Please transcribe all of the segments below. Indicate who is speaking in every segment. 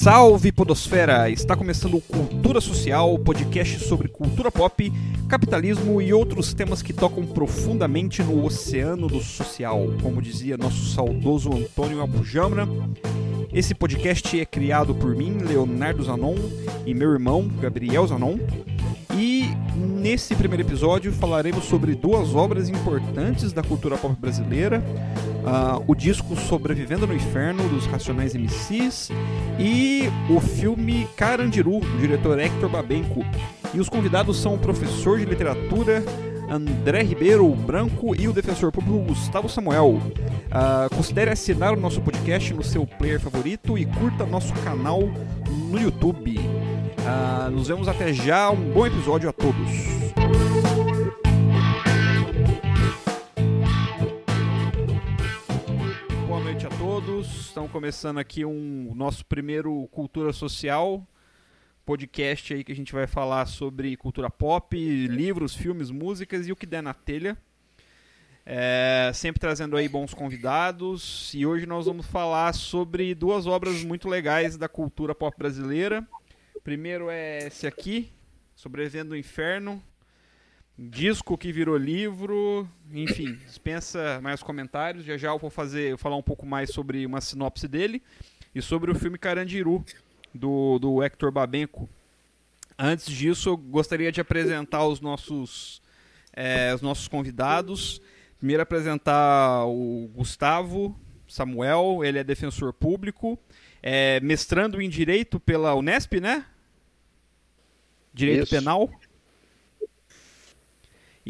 Speaker 1: Salve Podosfera! Está começando o Cultura Social, podcast sobre cultura pop, capitalismo e outros temas que tocam profundamente no oceano do social, como dizia nosso saudoso Antônio Abujamra. Esse podcast é criado por mim, Leonardo Zanon, e meu irmão, Gabriel Zanon. E nesse primeiro episódio falaremos sobre duas obras importantes da cultura pop brasileira: uh, o disco Sobrevivendo no Inferno, dos Racionais MCs, e o filme Carandiru, do diretor Hector Babenco. E os convidados são o professor de literatura André Ribeiro Branco e o defensor público Gustavo Samuel. Uh, considere assinar o nosso podcast no seu player favorito e curta nosso canal no YouTube. Uh, nos vemos até já. Um bom episódio a todos. Estamos começando aqui um nosso primeiro Cultura Social podcast aí que a gente vai falar sobre cultura pop, livros, filmes, músicas e o que der na telha. É, sempre trazendo aí bons convidados. E hoje nós vamos falar sobre duas obras muito legais da cultura pop brasileira. Primeiro é esse aqui, Sobrevivendo no Inferno. Disco que virou livro, enfim, dispensa mais comentários. Já já eu vou fazer, vou falar um pouco mais sobre uma sinopse dele e sobre o filme Carandiru, do, do Hector Babenco. Antes disso, eu gostaria de apresentar os nossos, é, os nossos convidados. Primeiro apresentar o Gustavo Samuel, ele é defensor público, é mestrando em Direito pela Unesp, né? Direito Isso. Penal.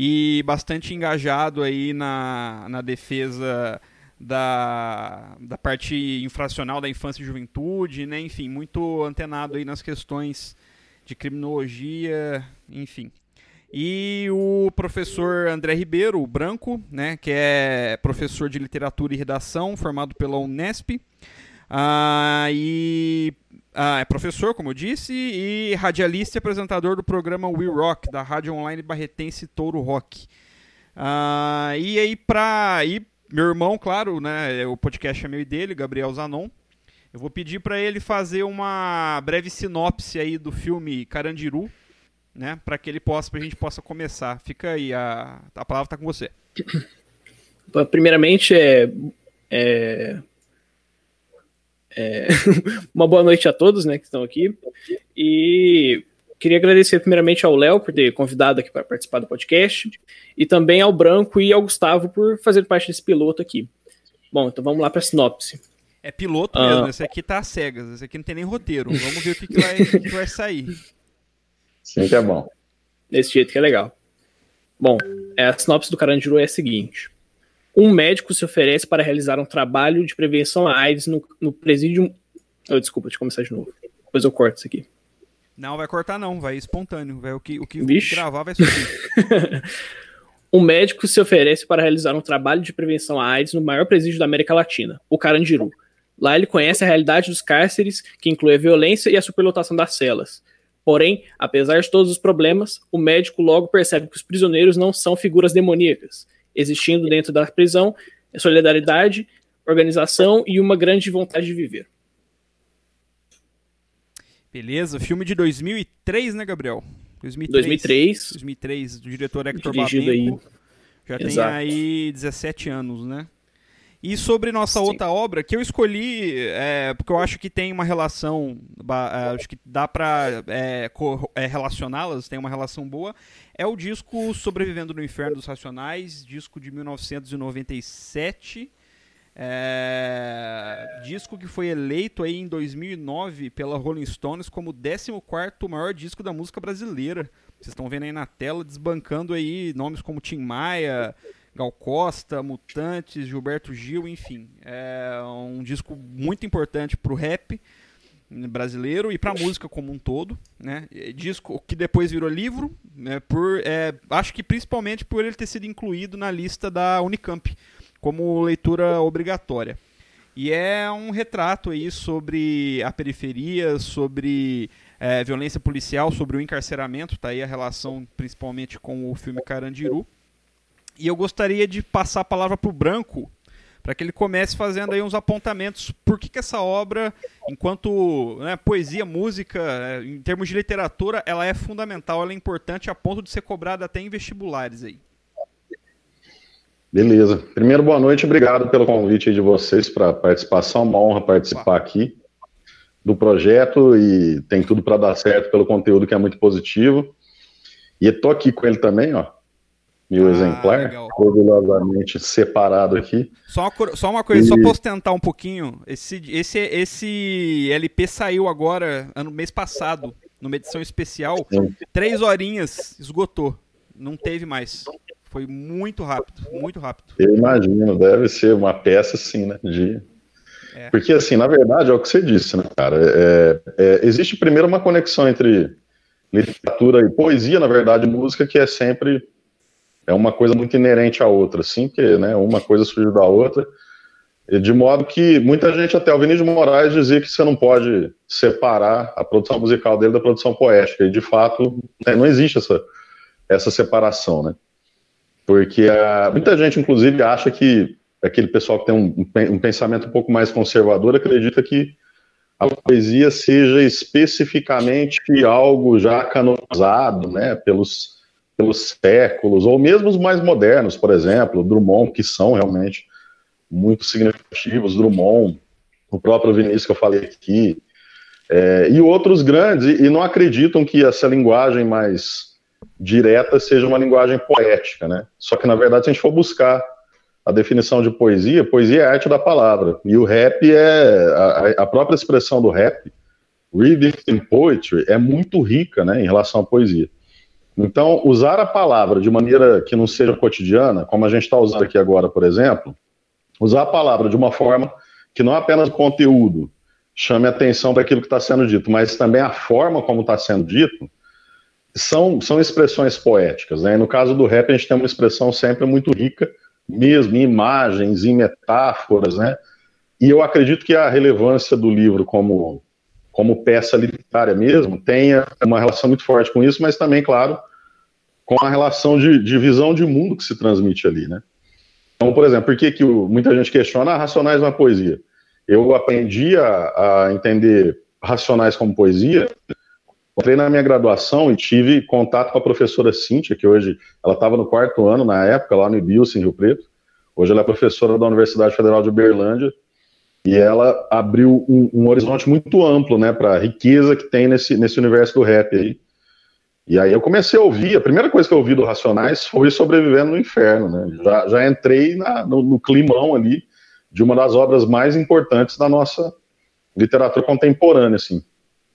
Speaker 1: E bastante engajado aí na, na defesa da, da parte infracional da infância e juventude, né? Enfim, muito antenado aí nas questões de criminologia, enfim. E o professor André Ribeiro, o branco, né, que é professor de literatura e redação, formado pela Unesp. Ah, e ah, é professor, como eu disse, e radialista e apresentador do programa We Rock, da rádio online barretense Touro Rock. Ah, e aí, pra. E meu irmão, claro, né? O podcast é meu e dele, Gabriel Zanon. Eu vou pedir para ele fazer uma breve sinopse aí do filme Carandiru, né? Para que ele possa, pra gente possa começar. Fica aí, a, a palavra está com você.
Speaker 2: Primeiramente, é, é, é uma boa noite a todos, né, que estão aqui. E queria agradecer primeiramente ao Léo por ter convidado aqui para participar do podcast e também ao Branco e ao Gustavo por fazer parte desse piloto aqui. Bom, então vamos lá para a sinopse.
Speaker 1: É piloto mesmo, uh... esse aqui tá cegas, esse aqui não tem nem roteiro. Vamos ver o que, que, vai, que vai sair.
Speaker 3: Sim, que é bom.
Speaker 2: Desse jeito que é legal. Bom, é, a sinopse do Carandiru é a seguinte. Um médico se oferece para realizar um trabalho de prevenção à AIDS no, no presídio... Oh, desculpa, deixa eu começar de novo. Depois eu corto isso aqui.
Speaker 1: Não, vai cortar não, vai espontâneo. Vai, o que, o que gravar vai subir.
Speaker 2: um médico se oferece para realizar um trabalho de prevenção à AIDS no maior presídio da América Latina, o Carandiru. Lá ele conhece a realidade dos cárceres, que inclui a violência e a superlotação das celas. Porém, apesar de todos os problemas, o médico logo percebe que os prisioneiros não são figuras demoníacas, existindo dentro da prisão solidariedade, organização e uma grande vontade de viver.
Speaker 1: Beleza, filme de 2003, né, Gabriel?
Speaker 2: 2003. 2003,
Speaker 1: 2003 do diretor Hector Babenco. Aí. Já Exato. tem aí 17 anos, né? E sobre nossa Sim. outra obra, que eu escolhi, é, porque eu acho que tem uma relação, é, acho que dá para é, é, relacioná-las, tem uma relação boa, é o disco Sobrevivendo no Inferno dos Racionais, disco de 1997, é, disco que foi eleito aí em 2009 pela Rolling Stones como o 14º maior disco da música brasileira. Vocês estão vendo aí na tela, desbancando aí nomes como Tim Maia, Gal Costa, Mutantes, Gilberto Gil, enfim. É um disco muito importante para o rap brasileiro e para a música como um todo, né? Disco que depois virou livro, né? Por, é, acho que principalmente por ele ter sido incluído na lista da Unicamp como leitura obrigatória. E é um retrato aí sobre a periferia, sobre é, violência policial, sobre o encarceramento, tá aí a relação principalmente com o filme Carandiru. E eu gostaria de passar a palavra para o Branco para que ele comece fazendo aí uns apontamentos por que, que essa obra, enquanto né, poesia, música, é, em termos de literatura, ela é fundamental, ela é importante a ponto de ser cobrada até em vestibulares aí.
Speaker 3: Beleza. Primeiro, boa noite, obrigado pelo convite de vocês para participação, uma honra participar aqui do projeto e tem tudo para dar certo pelo conteúdo que é muito positivo. E estou aqui com ele também, ó, mil ah, exemplar, legal. orgulhosamente separado aqui.
Speaker 1: Só uma, só uma coisa, e... só posso tentar um pouquinho. Esse, esse, esse LP saiu agora, ano mês passado, numa edição especial. Sim. Três horinhas, esgotou. Não teve mais. Foi muito rápido, muito rápido.
Speaker 3: Eu imagino, deve ser uma peça, sim, né? De... É. Porque, assim, na verdade, é o que você disse, né, cara? É, é, existe primeiro uma conexão entre literatura e poesia, na verdade, música, que é sempre é uma coisa muito inerente à outra, assim, que né, uma coisa surge da outra, de modo que muita gente, até o Vinícius Moraes, dizia que você não pode separar a produção musical dele da produção poética, e de fato né, não existe essa, essa separação, né? Porque a, muita gente, inclusive, acha que aquele pessoal que tem um, um pensamento um pouco mais conservador acredita que a poesia seja especificamente algo já canonizado, né, pelos pelos séculos, ou mesmo os mais modernos, por exemplo, Drummond, que são realmente muito significativos, Drummond, o próprio Vinícius que eu falei aqui, é, e outros grandes, e, e, não acreditam que essa linguagem mais direta seja uma linguagem poética, né? Só que, na verdade, se a gente for buscar a definição de poesia, poesia é a arte da palavra, e o rap é, a, a própria expressão do rap, reading poetry, é muito rica, né, em relação à poesia. Então, usar a palavra de maneira que não seja cotidiana, como a gente está usando aqui agora, por exemplo, usar a palavra de uma forma que não apenas o conteúdo chame atenção para aquilo que está sendo dito, mas também a forma como está sendo dito, são, são expressões poéticas. Né? no caso do rap, a gente tem uma expressão sempre muito rica, mesmo em imagens, em metáforas, né? E eu acredito que a relevância do livro como, como peça literária mesmo tenha uma relação muito forte com isso, mas também, claro, com a relação de, de visão de mundo que se transmite ali, né? Então, por exemplo, por que, que o, muita gente questiona ah, racionais na poesia? Eu aprendi a, a, entender racionais como poesia, entrei na minha graduação e tive contato com a professora Cíntia, que hoje, ela estava no quarto ano na época, lá no IBIUS, em Rio Preto. Hoje ela é professora da Universidade Federal de Uberlândia, e ela abriu um, um horizonte muito amplo, né, para a riqueza que tem nesse, nesse universo do rap aí. E aí eu comecei a ouvir, a primeira coisa que eu ouvi do Racionais foi Sobrevivendo no Inferno, né? Já, já entrei na, no, no climão ali de uma das obras mais importantes da nossa literatura contemporânea, assim.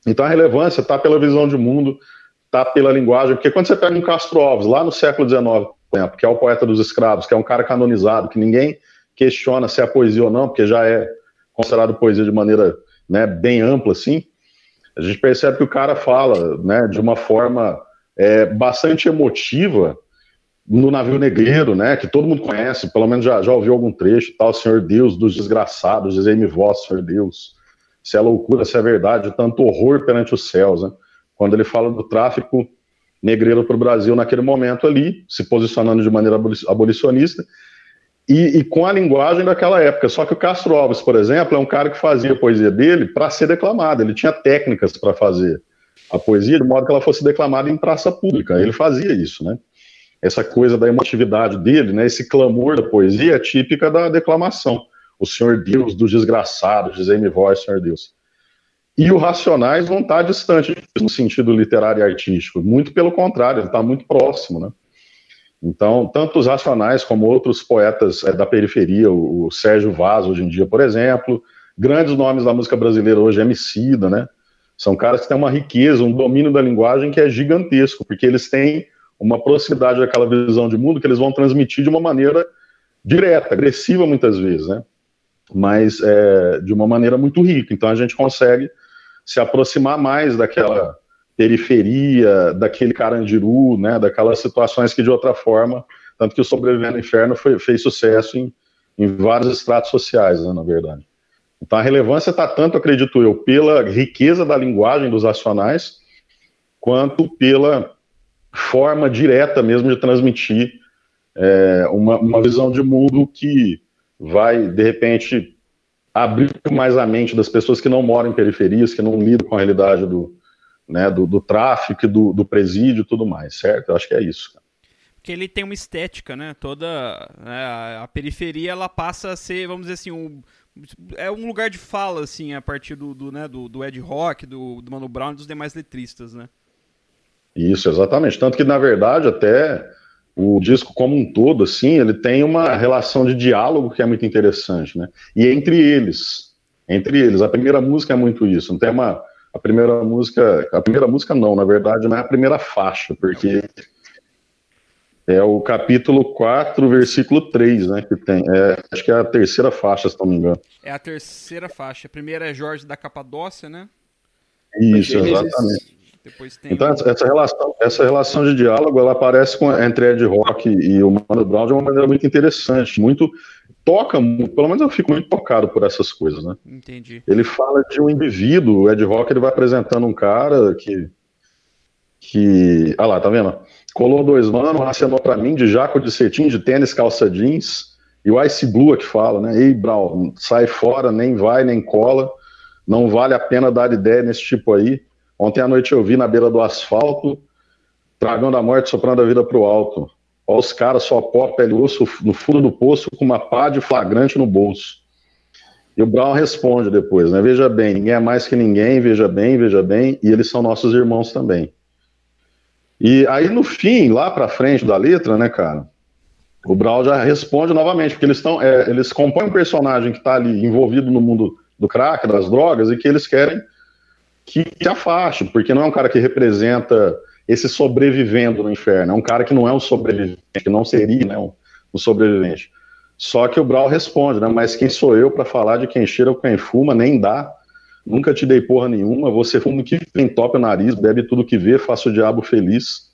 Speaker 3: Então a relevância está pela visão de mundo, está pela linguagem, porque quando você pega um Castro Alves, lá no século XIX, exemplo, que é o poeta dos escravos, que é um cara canonizado, que ninguém questiona se é poesia ou não, porque já é considerado poesia de maneira né, bem ampla, assim, a gente percebe que o cara fala né, de uma forma é, bastante emotiva no navio negreiro, né, que todo mundo conhece, pelo menos já, já ouviu algum trecho, tal, Senhor Deus dos desgraçados, dizei-me vós, Senhor Deus, se é loucura, se é verdade, tanto horror perante os céus, né, quando ele fala do tráfico negreiro para o Brasil naquele momento ali, se posicionando de maneira abolicionista, e, e, com a linguagem daquela época. Só que o Castro Alves, por exemplo, é um cara que fazia a poesia dele para ser declamada. Ele tinha técnicas para fazer a poesia de modo que ela fosse declamada em praça pública. Ele fazia isso, né? Essa coisa da emotividade dele, né? Esse clamor da poesia é típica da declamação. O Senhor Deus dos desgraçados, dizei-me vós, Senhor Deus. E o Racionais não está distante no sentido literário e artístico. Muito pelo contrário, ele está muito próximo, né? Então, tanto os Racionais como outros poetas é, da periferia, o, o, Sérgio Vaz, hoje em dia, por exemplo, grandes nomes da música brasileira hoje, Emicida, né? São caras que têm uma riqueza, um domínio da linguagem que é gigantesco, porque eles têm uma proximidade daquela visão de mundo que eles vão transmitir de uma maneira direta, agressiva muitas vezes, né? Mas é, de uma maneira muito rica. Então a gente consegue se aproximar mais daquela periferia, daquele Carandiru, né, daquelas situações que de outra forma, tanto que o Sobrevivendo ao Inferno foi, fez sucesso em, em vários estratos sociais, né, na verdade. Então a relevância está tanto, acredito eu, pela riqueza da linguagem dos acionais, quanto pela forma direta mesmo de transmitir é, uma, uma visão de mundo que vai, de repente, abrir mais a mente das pessoas que não moram em periferias, que não lidam com a realidade do, né, do, do tráfico, do, do presídio e tudo mais, certo? Eu acho que é isso.
Speaker 1: Porque ele tem uma estética, né? Toda né, a, a, periferia ela passa a ser, vamos dizer assim, um, é um lugar de fala, assim, a partir do, do, né, do, do Ed Rock, do, do Mano Brown e dos demais letristas, né?
Speaker 3: Isso, exatamente. Tanto que, na verdade, até o disco como um todo, assim, ele tem uma relação de diálogo que é muito interessante, né? E entre eles, entre eles, a primeira música é muito isso. Não tem uma a primeira música, a primeira música não, na verdade, não é a primeira faixa, porque é o capítulo 4, versículo 3, né, que tem. É, acho que é a terceira faixa, se não me engano.
Speaker 1: É a terceira faixa. A primeira é Jorge da Capadócia, né?
Speaker 3: Isso, exatamente. Então, essa relação, essa relação de diálogo, ela aparece com, entre Ed Rock e o Mano Brown de uma maneira muito interessante, muito toca, pelo menos eu fico muito tocado por essas coisas, né?
Speaker 1: Entendi.
Speaker 3: Ele fala de um indivíduo, o Ed Rock ele vai apresentando um cara que que, ah lá, tá vendo? Colou dois manos, acenou para mim de jaco de cetim, de tênis, calça jeans, e o Ice Blue é que fala, né? Ei, Brown, sai fora, nem vai, nem cola, não vale a pena dar ideia nesse tipo aí. Ontem à noite eu vi na beira do asfalto, dragão da morte soprando a vida pro alto. Ó, os caras só pó, pele osso no fundo do poço com uma pá de flagrante no bolso. E o Brown responde depois, né? Veja bem, ninguém é mais que ninguém, veja bem, veja bem, e eles são nossos irmãos também. E aí no fim, lá pra frente da letra, né, cara, o Brown já responde novamente, porque eles estão, é, eles compõem um personagem que está ali envolvido no mundo do crack, das drogas, e que eles querem que se afaste, porque não é um cara que representa esse sobrevivendo no inferno, é um cara que não é um sobrevivente, que não seria né, um, um sobrevivente. Só que o Brau responde, né? Mas quem sou eu para falar de quem cheira ou quem fuma? Nem dá. Nunca te dei porra nenhuma. Você fuma que tem top o nariz, bebe tudo que vê, faça o diabo feliz.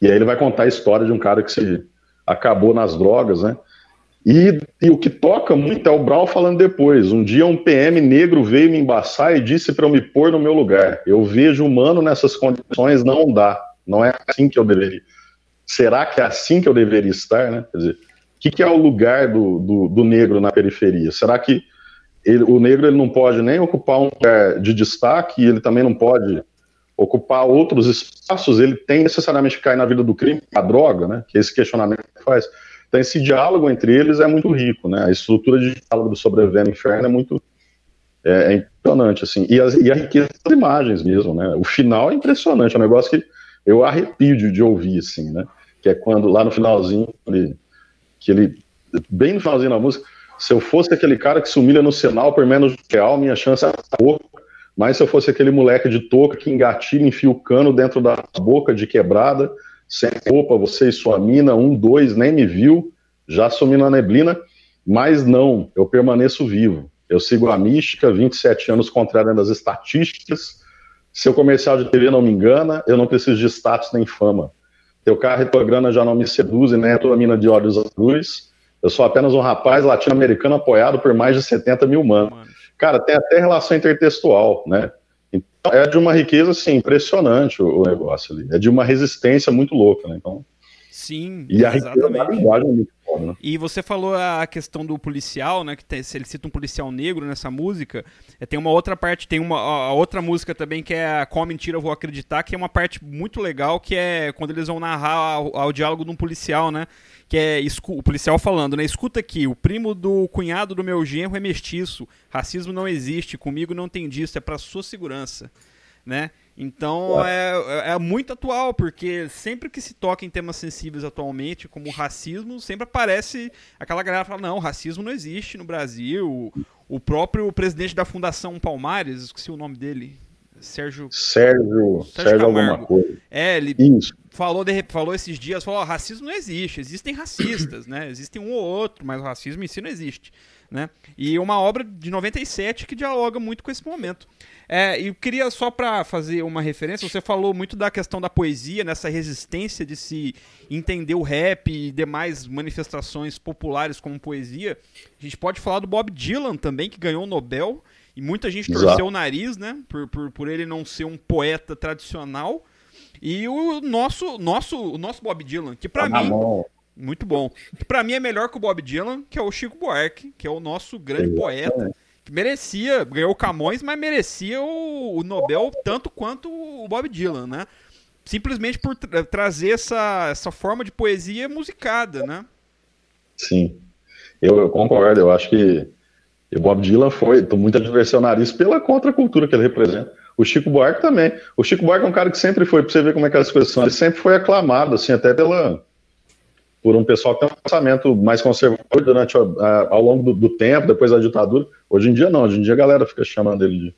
Speaker 3: E aí ele vai contar a história de um cara que se acabou nas drogas, né? E, e, o que toca muito é o Brau falando depois. Um dia um PM negro veio me embaçar e disse para eu me pôr no meu lugar. Eu vejo humano nessas condições, não dá. Não é assim que eu deveria. Será que é assim que eu deveria estar, né? Quer dizer, o que, que é o lugar do, do, do, negro na periferia? Será que ele, o negro ele não pode nem ocupar um lugar de destaque e ele também não pode ocupar outros espaços? Ele tem necessariamente que cair na vida do crime, a droga, né? Que é esse questionamento faz então, esse diálogo entre eles é muito rico, né? A estrutura de diálogo do Sobrevivendo Inferno é muito é, é impressionante, assim. E, as, e, a riqueza das imagens mesmo, né? O final é impressionante, é um negócio que eu arrepio de, de ouvir, assim, né? Que é quando, lá no finalzinho, ele, que ele, bem no finalzinho da música, se eu fosse aquele cara que se humilha no sinal por menos real, minha chance é. Mas se eu fosse aquele moleque de touca que engatilha, enfia o cano dentro da boca de quebrada, sem roupa, você e sua mina, um, dois, nem me viu, já sumi na neblina, mas não, eu permaneço vivo. Eu sigo a mística, 27 anos contrário das estatísticas. Seu comercial de TV não me engana, eu não preciso de status nem fama. Teu carro e tua grana já não me seduzem, nem a tua mina de olhos azuis. Eu sou apenas um rapaz latino-americano apoiado por mais de 70 mil manos. Cara, tem até relação intertextual, né? É de uma riqueza assim, impressionante o, negócio ali. É de uma resistência muito louca, né? Então,
Speaker 1: Sim,
Speaker 3: e a exatamente. linguagem é muito né?
Speaker 1: E você falou a questão do policial, né? Que tem, ele cita um policial negro nessa música, é, tem uma outra parte, tem uma a outra música também que é a Qual Mentira Eu Vou Acreditar, que é uma parte muito legal, que é quando eles vão narrar ao diálogo de um policial, né? que é o policial falando, né? Escuta aqui, o primo do cunhado do meu genro é mestiço. Racismo não existe, comigo não tem disso, é para sua segurança, né? Então é, é, muito atual, porque sempre que se toca em temas sensíveis atualmente, como racismo, sempre aparece aquela galera que fala, não, racismo não existe no Brasil. O próprio presidente da Fundação Palmares, esqueci o nome dele, Sérgio.
Speaker 3: Sérgio. Sérgio, Sérgio alguma coisa.
Speaker 1: É, ele Isso. falou, de, falou esses dias, falou: oh, racismo não existe, existem racistas, né? Existem um ou outro, mas o racismo em si não existe. Né? E uma obra de 97 que dialoga muito com esse momento. É, e eu queria só para fazer uma referência, você falou muito da questão da poesia, nessa resistência de se entender o rap e demais manifestações populares como poesia. A gente pode falar do Bob Dylan também, que ganhou o Nobel e muita gente Exato. torceu o nariz, né? Por, por, por ele não ser um poeta tradicional. E o nosso, nosso, o nosso Bob Dylan, que para tá mim. Muito bom. Para mim é melhor que o Bob Dylan, que é o Chico Buarque, que é o nosso grande poeta. Que merecia, ganhou o Camões, mas merecia o, o, Nobel tanto quanto o Bob Dylan, né? Simplesmente por tra trazer essa, essa forma de poesia musicada, né?
Speaker 3: Sim, eu, eu concordo. Eu acho que o Bob Dylan foi muito adversionarista pela contracultura que ele representa. O Chico Buarque também. O Chico Buarque é um cara que sempre foi, pra você ver como é que as coisas são, ele sempre foi aclamado, assim, até pela, por um pessoal que tem um pensamento mais conservador durante a, ao longo do, do, tempo, depois da ditadura. Hoje em dia não, hoje em dia a galera fica chamando ele de.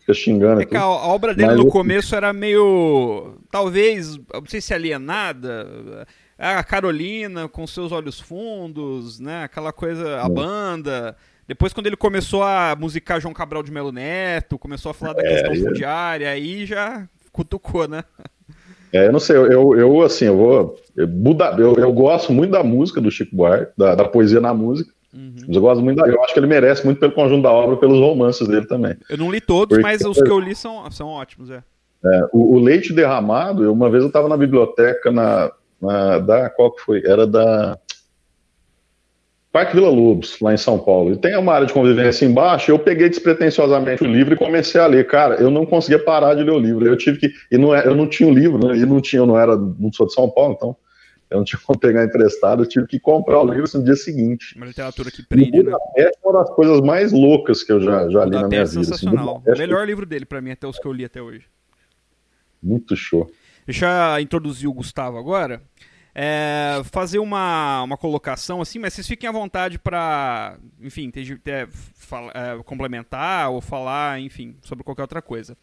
Speaker 3: fica xingando. É
Speaker 1: que a, a, obra dele Mas no eu... começo era meio. talvez, não sei se alienada. A Carolina com seus olhos fundos, né? Aquela coisa, a banda. Depois, quando ele começou a musicar João Cabral de Melo Neto, começou a falar da é, questão fundiária, aí já cutucou, né?
Speaker 3: É, eu não sei, eu, eu assim, eu vou. Eu, eu, eu, gosto muito da música do Chico Buarque, da, da poesia na música. Uhum. Mas eu gosto muito da, Eu acho que ele merece muito pelo conjunto da obra, pelos romances dele também.
Speaker 1: Eu não li todos, Porque, mas os que eu li são, são ótimos, é.
Speaker 3: é o, o, Leite Derramado, uma vez eu estava na biblioteca na, na, da. Qual que foi? Era da. Parque Vila Lobos, lá em São Paulo. E tem uma área de convivência embaixo. Eu peguei despretensiosamente o livro e comecei a ler. Cara, eu não conseguia parar de ler o livro. Eu tive que. E não é, eu não tinha o livro, né? E não tinha, eu não era, não sou de São Paulo, então eu não tinha como pegar emprestado. Eu tive que comprar o livro no dia seguinte.
Speaker 1: Uma literatura que prende, né?
Speaker 3: É uma das coisas mais loucas que eu já, já li na minha vida.
Speaker 1: Assim, sensacional. Assim, o melhor livro dele, para mim, até os que eu li até hoje.
Speaker 3: Muito show.
Speaker 1: Deixa eu introduzir o Gustavo agora é, fazer uma, uma colocação assim, mas vocês fiquem à vontade para, enfim, ter, ter, é, complementar ou falar, enfim, sobre qualquer outra coisa.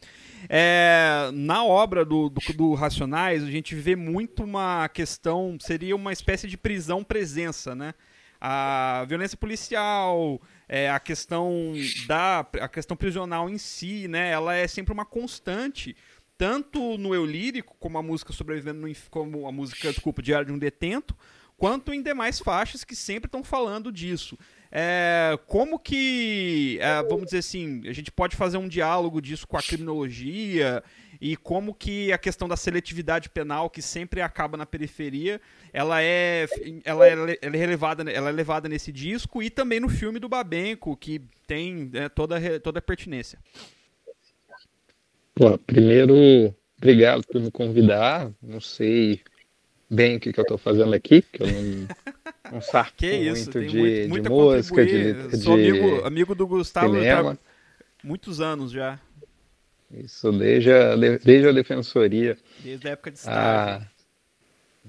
Speaker 1: É, na obra do, do, do, Racionais, a gente vê muito uma questão, seria uma espécie de prisão-presença, né? A violência policial, é, a questão da a questão prisional em si, né? Ela é sempre uma constante tanto no eu lírico, como a música sobrevivendo no, como a música, desculpa, Diário de um Detento, quanto em demais faixas que sempre estão falando disso. É, como que, é, vamos dizer assim, a gente pode fazer um diálogo disso com a criminologia e como que a questão da seletividade penal, que sempre acaba na periferia, ela é, ela é, ela é, ela é levada nesse disco e também no filme do Babenco, que tem é, toda, toda a pertinência.
Speaker 4: Bom, primeiro, obrigado por me convidar. Não sei bem o que, que eu estou fazendo aqui, que eu não, não saco que muito, isso, de, muito, de música, de, de
Speaker 1: Sou amigo, amigo do Gustavo há muitos anos já.
Speaker 4: Isso, desde a, desde a defensoria.
Speaker 1: Desde a época de estágio. Ah,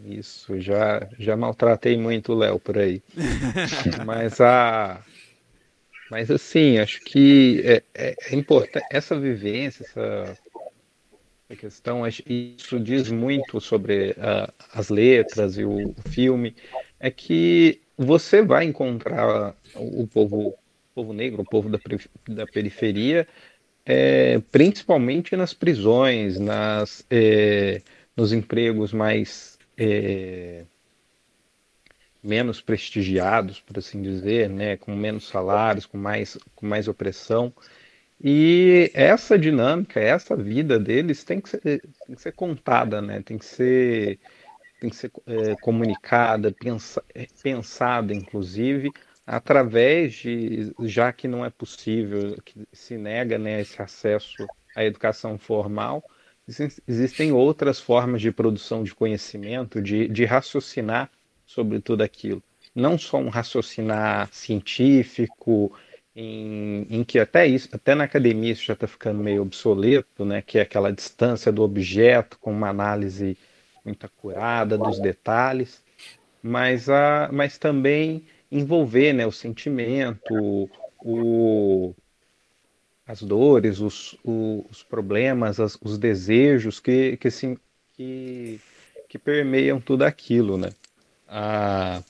Speaker 4: isso, já, já maltratei muito o Léo por aí. Mas a mas assim, acho que é, é, é importante essa vivência, essa, questão, isso diz muito sobre uh, as letras e o, o, filme, é que você vai encontrar o povo, o povo negro, o povo da, da periferia, é, principalmente nas prisões, nas, é, nos empregos mais é, menos prestigiados, por assim dizer, né, com menos salários, com mais, com mais opressão. E essa dinâmica, essa vida deles tem que ser, tem que ser contada, né? tem que ser, tem que ser é, comunicada, pensa, pensada, inclusive, através de, já que não é possível, que se nega né, esse acesso à educação formal, existem outras formas de produção de conhecimento, de, de raciocinar sobre tudo aquilo. Não só um raciocinar científico, em, em, que até isso, até na academia isso já está ficando meio obsoleto, né? Que é aquela distância do objeto com uma análise muito acurada dos detalhes, mas a, mas também envolver, né? O sentimento, o, as dores, os, os problemas, as, os desejos que que, que que permeiam tudo aquilo, né? A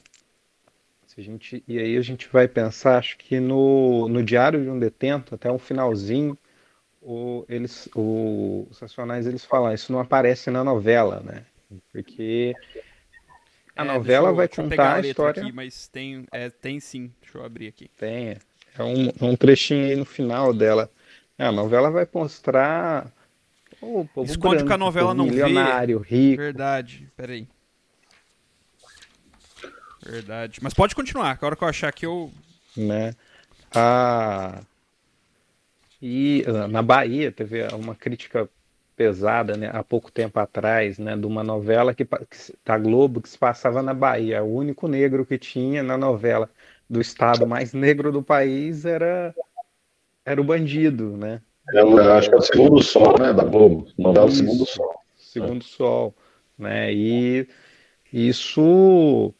Speaker 4: se a gente e aí a gente vai pensar acho que no, no diário de um detento até o finalzinho o, eles o, os racionais eles falam isso não aparece na novela né? Porque a é, novela eu, vai contar a, a história
Speaker 1: aqui, mas tem é, tem sim deixa eu abrir aqui.
Speaker 4: Tem é um, é um trechinho aí no final dela. É, a novela vai mostrar
Speaker 1: o povo esconde branco, que a novela não
Speaker 4: milionário,
Speaker 1: vê
Speaker 4: rico.
Speaker 1: Verdade peraí Verdade. Mas pode continuar, a hora que eu achar que eu.
Speaker 4: Né? Ah, e na Bahia teve uma crítica pesada, né, há pouco tempo atrás, né, de uma novela que, da Globo que se passava na Bahia. O único negro que tinha na novela do estado mais negro do país era era o bandido, né?
Speaker 3: Eu acho que é o Segundo Sol, né, da Globo. Novela Isso, Segundo Sol.
Speaker 4: Segundo Sol, né? E isso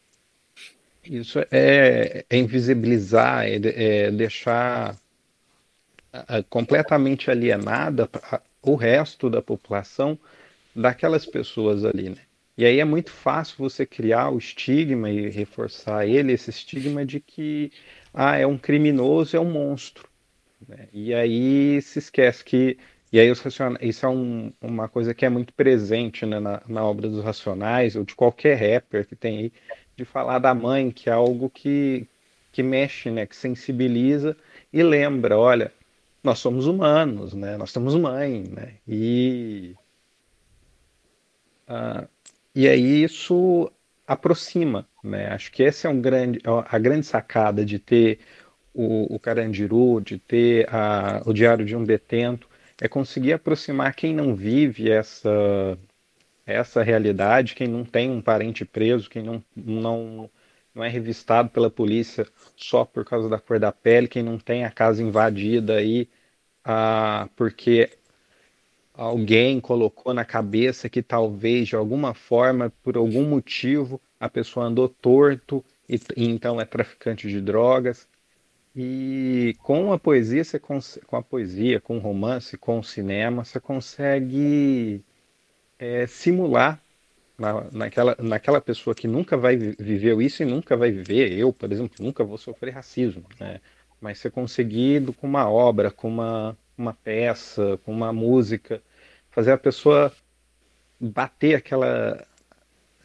Speaker 4: isso é, é invisibilizar, é, é deixar completamente alienada o resto da população daquelas pessoas ali, né? E aí é muito fácil você criar o estigma e reforçar ele, esse estigma de que ah, é um criminoso, é um monstro. Né? E aí se esquece que. E aí os isso é um, uma coisa que é muito presente né, na, na obra dos Racionais, ou de qualquer rapper que tem aí, de falar da mãe, que é algo que, que mexe, né, que sensibiliza e lembra, olha, nós somos humanos, né? Nós temos mãe, né? E uh, e aí isso aproxima, né? Acho que essa é um grande, a grande sacada de ter o, o Carandiru, de ter a, o Diário de um Detento, é conseguir aproximar quem não vive essa essa realidade, quem não tem um parente preso, quem não, não, não é revistado pela polícia só por causa da cor da pele, quem não tem a casa invadida aí ah, porque alguém colocou na cabeça que talvez de alguma forma, por algum motivo, a pessoa andou torto e, e então é traficante de drogas. E com a poesia, você com a poesia, com o romance, com o cinema, você consegue é, simular na, naquela, naquela pessoa que nunca vai viver isso e nunca vai viver. Eu, por exemplo, nunca vou sofrer racismo. Né? mas ser conseguido com uma obra, com uma, uma peça, com uma música, fazer a pessoa bater aquela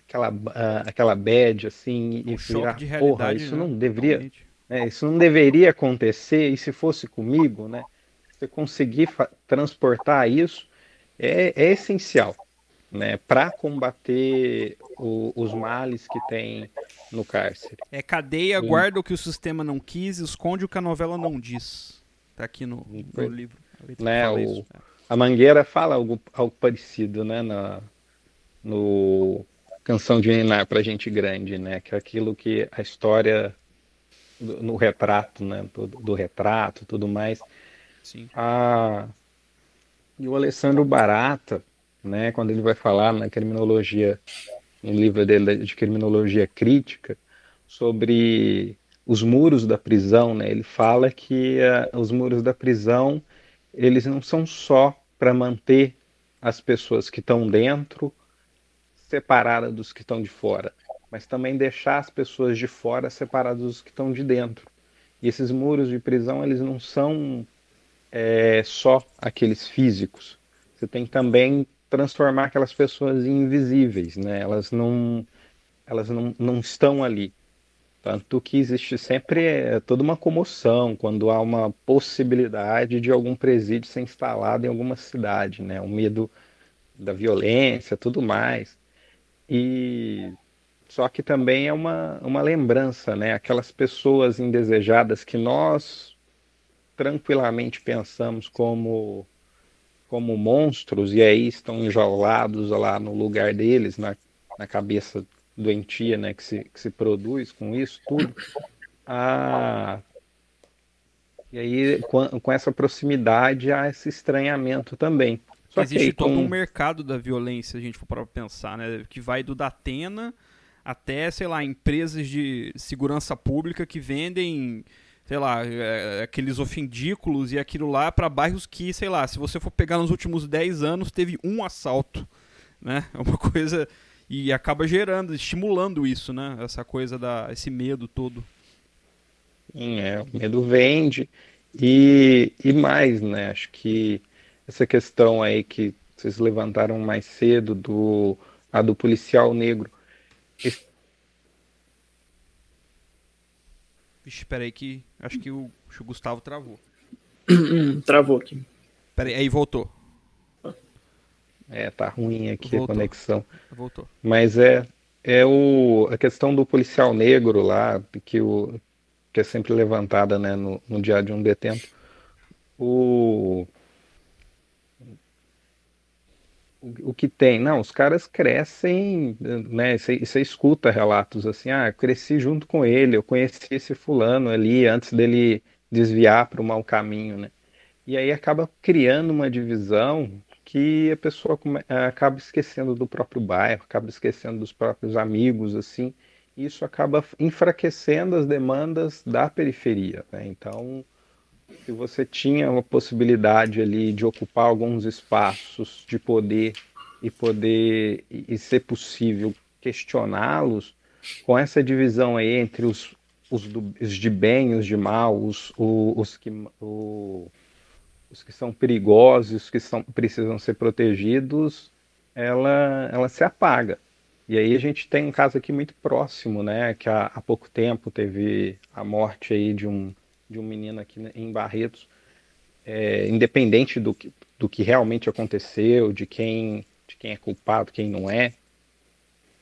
Speaker 4: aquela uh, aquela bad assim
Speaker 1: e virar, de porra,
Speaker 4: isso né? não deveria é, isso não deveria acontecer e se fosse comigo, né? Você conseguir transportar isso é, é essencial né, para combater o, os males que tem no cárcere.
Speaker 1: É cadeia, Sim. guarda o que o sistema não quis, esconde o que a novela não diz. Tá aqui no, no livro.
Speaker 4: Né, o, é. A Mangueira fala algo, algo parecido, né, na, no Canção de Ninar para Gente Grande, né, que é aquilo que a história do, no retrato, né, do, do retrato, tudo mais.
Speaker 1: Sim.
Speaker 4: A, e o Alessandro Barata, né, quando ele vai falar na criminologia, no livro dele de criminologia crítica, sobre os muros da prisão, né, ele fala que uh, os muros da prisão eles não são só para manter as pessoas que estão dentro separadas dos que estão de fora, mas também deixar as pessoas de fora separadas dos que estão de dentro. E esses muros de prisão eles não são é, só aqueles físicos. Você tem também transformar aquelas pessoas em invisíveis, né? Elas não, elas não, não estão ali. Tanto que existe sempre é, toda uma comoção quando há uma possibilidade de algum presídio ser instalado em alguma cidade, né? O medo da violência, tudo mais. E só que também é uma, uma lembrança, né? Aquelas pessoas indesejadas que nós tranquilamente pensamos como como monstros e aí estão enjaulados lá no lugar deles, na, na cabeça doentia né, que, se, que se produz com isso tudo. Ah, e aí, com, com essa proximidade, há esse estranhamento também.
Speaker 1: Só Existe todo com... um mercado da violência, a gente for para pensar, né? Que vai do Datena até, sei lá, empresas de segurança pública que vendem sei lá, é, aqueles ofendículos e aquilo lá para bairros que, sei lá, se você for pegar nos últimos 10 anos, teve um assalto, né? É uma coisa e acaba gerando, estimulando isso, né? Essa coisa da esse medo todo.
Speaker 4: Sim, é, o medo vende e, e mais, né? Acho que essa questão aí que vocês levantaram mais cedo do a do policial negro. Esse
Speaker 1: Vixe, peraí que. Acho que o, o Gustavo travou.
Speaker 2: travou aqui.
Speaker 1: Peraí, aí voltou.
Speaker 4: É, tá ruim aqui voltou. a conexão.
Speaker 1: Voltou.
Speaker 4: Mas é, é o, a questão do policial negro lá, que, o, que é sempre levantada né, no, no dia de um detento. O, o, que tem? Não, os caras crescem, né? Você, escuta relatos assim, ah, cresci junto com ele, eu conheci esse fulano ali antes dele desviar para o mau caminho, né? E aí acaba criando uma divisão que a pessoa acaba esquecendo do próprio bairro, acaba esquecendo dos próprios amigos, assim, isso acaba enfraquecendo as demandas da periferia, né? Então, se você tinha uma possibilidade ali de ocupar alguns espaços de poder e poder e ser possível questioná-los com essa divisão aí entre os, os, do, os de bem os de mal, os, os, os que o, os que são perigosos, os que são, precisam ser protegidos, ela, ela se apaga. E aí a gente tem um caso aqui muito próximo, né, que há, há pouco tempo teve a morte aí de um de um menino aqui em Barretos, é, independente do que, do que realmente aconteceu, de quem, de quem é culpado, quem não é.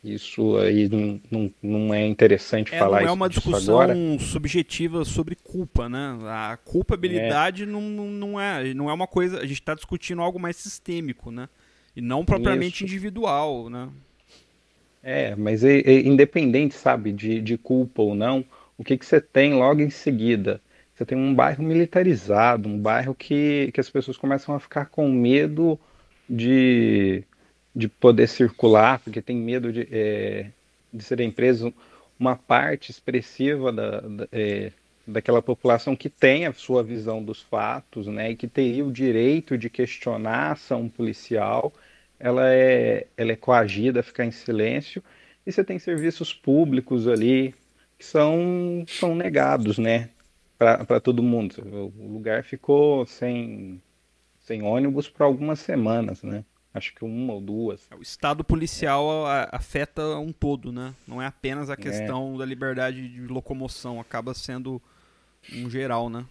Speaker 4: Isso aí não, não, não é interessante
Speaker 1: é,
Speaker 4: falar
Speaker 1: isso.
Speaker 4: Não
Speaker 1: é uma discussão agora. subjetiva sobre culpa, né? A culpabilidade é. Não, não, é, não é uma coisa. A gente está discutindo algo mais sistêmico, né? E não propriamente isso. individual, né?
Speaker 4: É, mas é, é independente, sabe, de, de culpa ou não, o que, que você tem logo em seguida? Você tem um bairro militarizado, um bairro que, que as pessoas começam a ficar com medo de, de poder circular, porque tem medo de, é, de serem presos uma parte expressiva da, da, é, daquela população que tem a sua visão dos fatos, né, e que teria o direito de questionar a ação policial, ela é, ela é coagida a ficar em silêncio, e você tem serviços públicos ali que são, são negados, né? Para todo mundo. O lugar ficou sem, sem ônibus por algumas semanas, né? Acho que uma ou duas.
Speaker 1: O estado policial afeta um todo, né? Não é apenas a é. questão é. da liberdade de locomoção, acaba sendo um geral, né?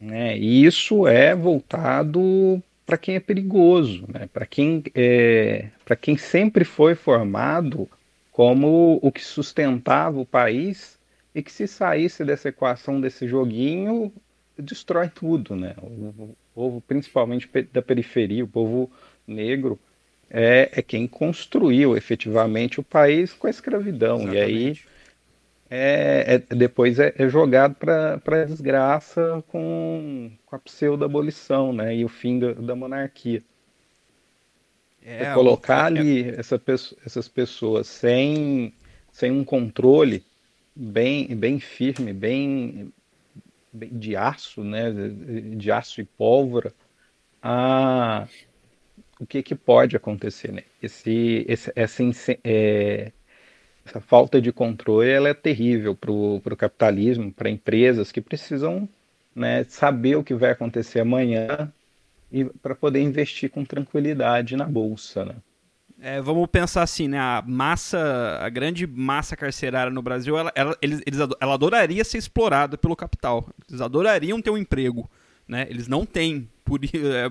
Speaker 4: É, e isso é voltado para quem é perigoso, né? Para quem é, para quem sempre foi formado como o que sustentava o país e que se saísse dessa equação desse joguinho, destrói tudo, né? O povo, principalmente da periferia, o povo negro, é, é quem construiu efetivamente o país com a escravidão. Exatamente. E aí é, é, depois é, é jogado para a desgraça com, com a pseudo-abolição né? e o fim da, da monarquia. É, colocar ali essa, essas pessoas sem, sem um controle bem, bem firme, bem, bem de aço, né, de aço e pólvora, a, o que, que pode acontecer, né? Esse, esse, essa, é, essa falta de controle ela é terrível para o capitalismo, para empresas que precisam né, saber o que vai acontecer amanhã e para poder investir com tranquilidade na bolsa, né?
Speaker 1: É, vamos pensar assim, né? A massa, a grande massa carcerária no Brasil, ela, ela, eles, eles, ela adoraria ser explorada pelo capital. Eles adorariam ter um emprego, né? Eles não têm. Por, é,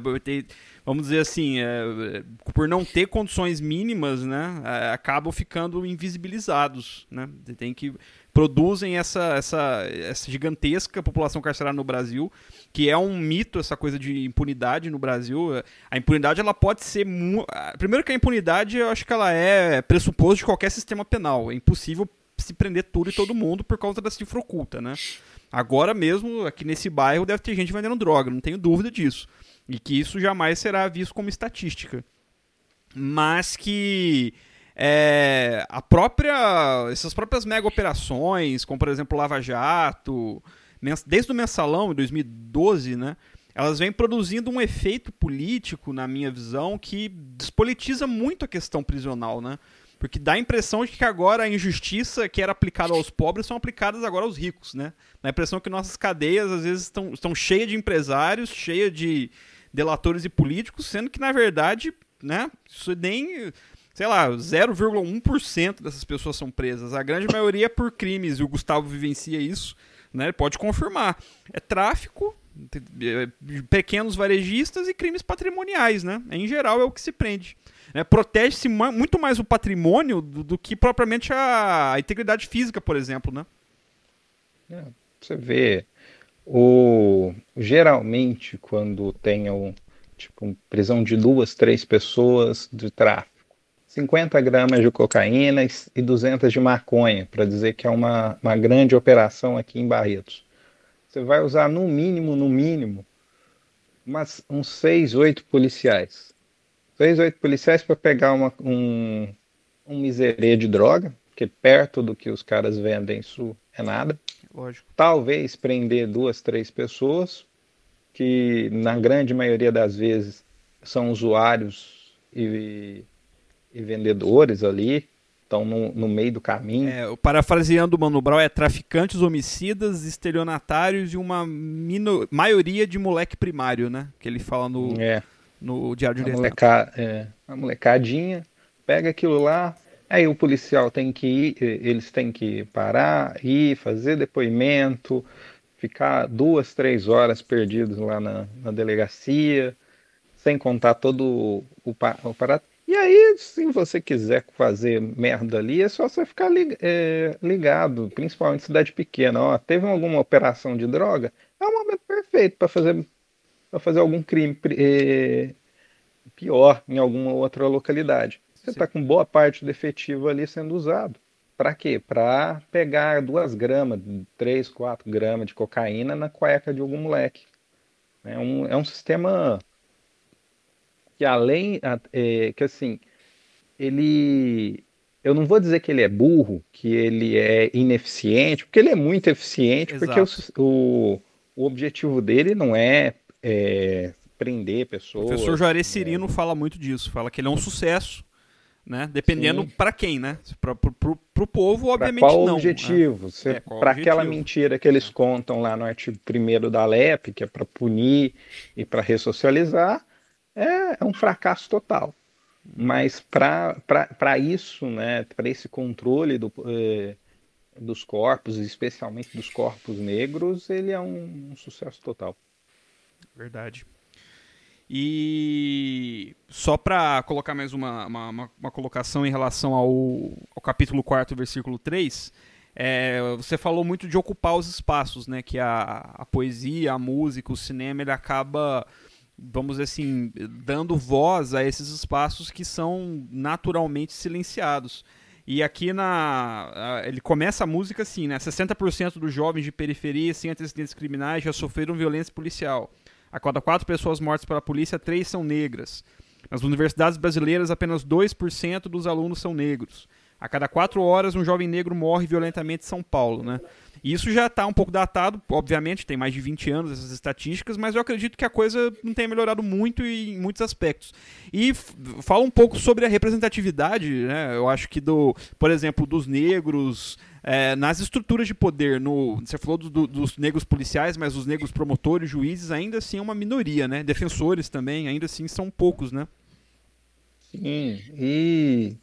Speaker 1: vamos dizer assim, é, por não ter condições mínimas, né? É, acabam ficando invisibilizados, né? Tem que produzem essa, essa, essa gigantesca população carcerária no Brasil, que é um mito essa coisa de impunidade no Brasil. A impunidade ela pode ser primeiro que a impunidade eu acho que ela é pressuposto de qualquer sistema penal. É impossível se prender tudo e todo mundo por causa da cifra oculta, né? Agora mesmo aqui nesse bairro deve ter gente vendendo droga, não tenho dúvida disso. E que isso jamais será visto como estatística. Mas que é, a própria, essas próprias mega operações, como por exemplo Lava Jato, desde o mensalão em 2012, né? Elas vêm produzindo um efeito político, na minha visão, que despolitiza muito a questão prisional, né? Porque dá a impressão de que agora a injustiça que era aplicada aos pobres são aplicadas agora aos ricos, né? Dá a impressão que nossas cadeias às vezes estão, estão cheias de empresários, cheias de delatores e políticos, sendo que na verdade, né, isso nem sei lá, 0,1% dessas pessoas são presas. A grande maioria é por crimes, e o Gustavo vivencia isso, né? Ele pode confirmar. É tráfico, pequenos varejistas e crimes patrimoniais, né? Em geral é o que se prende. Né? Protege-se muito mais o patrimônio do, do que propriamente a, a, integridade física, por exemplo, né?
Speaker 4: É, você vê, o, geralmente quando tem um, tipo, prisão de duas, três pessoas de tráfico, 50 gramas de cocaína e 200 de maconha, para dizer que é uma, uma grande operação aqui em Barretos. Você vai usar no mínimo, no mínimo, umas, uns 6, 8 policiais. 6, 8 policiais para pegar uma, um, um miserê de droga, que perto do que os caras vendem isso é nada.
Speaker 1: Lógico.
Speaker 4: Talvez prender duas, três pessoas, que na grande maioria das vezes são usuários e e vendedores ali estão no, no, meio do caminho.
Speaker 1: É, parafraseando o Mano Brown, é traficantes, homicidas, estelionatários e uma maioria de moleque primário, né? Que ele fala no,
Speaker 4: é.
Speaker 1: no Diário de
Speaker 4: a, moleca, é, a molecadinha pega aquilo lá, aí o policial tem que ir, eles têm que parar, ir, fazer depoimento, ficar duas, três horas perdidos lá na, na delegacia, sem contar todo o, o, o e aí, se você quiser fazer merda ali, é só você ficar é, ligado, principalmente em cidade pequena. Ó, teve alguma operação de droga? É o momento perfeito para fazer, fazer algum crime é, pior em alguma outra localidade. Você está com boa parte do efetivo ali sendo usado. Para quê? Para pegar duas gramas, três, quatro gramas de cocaína na cueca de algum moleque. É um, é um sistema que além é, que assim ele eu não vou dizer que ele é burro, que ele é ineficiente, porque ele é muito eficiente, Exato. porque o, o, objetivo dele não é, é, prender pessoas.
Speaker 1: O professor Juarez né? Cirino é... fala muito disso, fala que ele é um sucesso, né? Dependendo para quem, né? Para o povo, obviamente
Speaker 4: pra qual
Speaker 1: não.
Speaker 4: Objetivo? Né? É, para aquela mentira que eles contam lá no artigo 1 da LEP, que é para punir e para ressocializar, é, é um fracasso total. Mas para isso, né, para esse controle do, eh, dos corpos, especialmente dos corpos negros, ele é um, um sucesso total.
Speaker 1: Verdade. E só para colocar mais uma, uma, uma, colocação em relação ao, ao capítulo 4, versículo 3, é, você falou muito de ocupar os espaços, né? Que a, a poesia, a música, o cinema, ele acaba vamos dizer assim, dando voz a esses espaços que são naturalmente silenciados. E aqui na. Ele começa a música assim, né? 60% dos jovens de periferia sem antecedentes criminais já sofreram violência policial. A cada quatro pessoas mortas pela polícia, três são negras. Nas universidades brasileiras, apenas 2% dos alunos são negros. A cada quatro horas, um jovem negro morre violentamente em São Paulo, né? Isso já está um pouco datado, obviamente, tem mais de 20 anos essas estatísticas, mas eu acredito que a coisa não tenha melhorado muito em muitos aspectos. E fala um pouco sobre a representatividade, né? Eu acho que do, por exemplo, dos negros, é, nas estruturas de poder, no, você falou do, do, dos negros policiais, mas os negros promotores, juízes, ainda assim é uma minoria, né? Defensores também, ainda assim são poucos, né?
Speaker 4: Sim, e,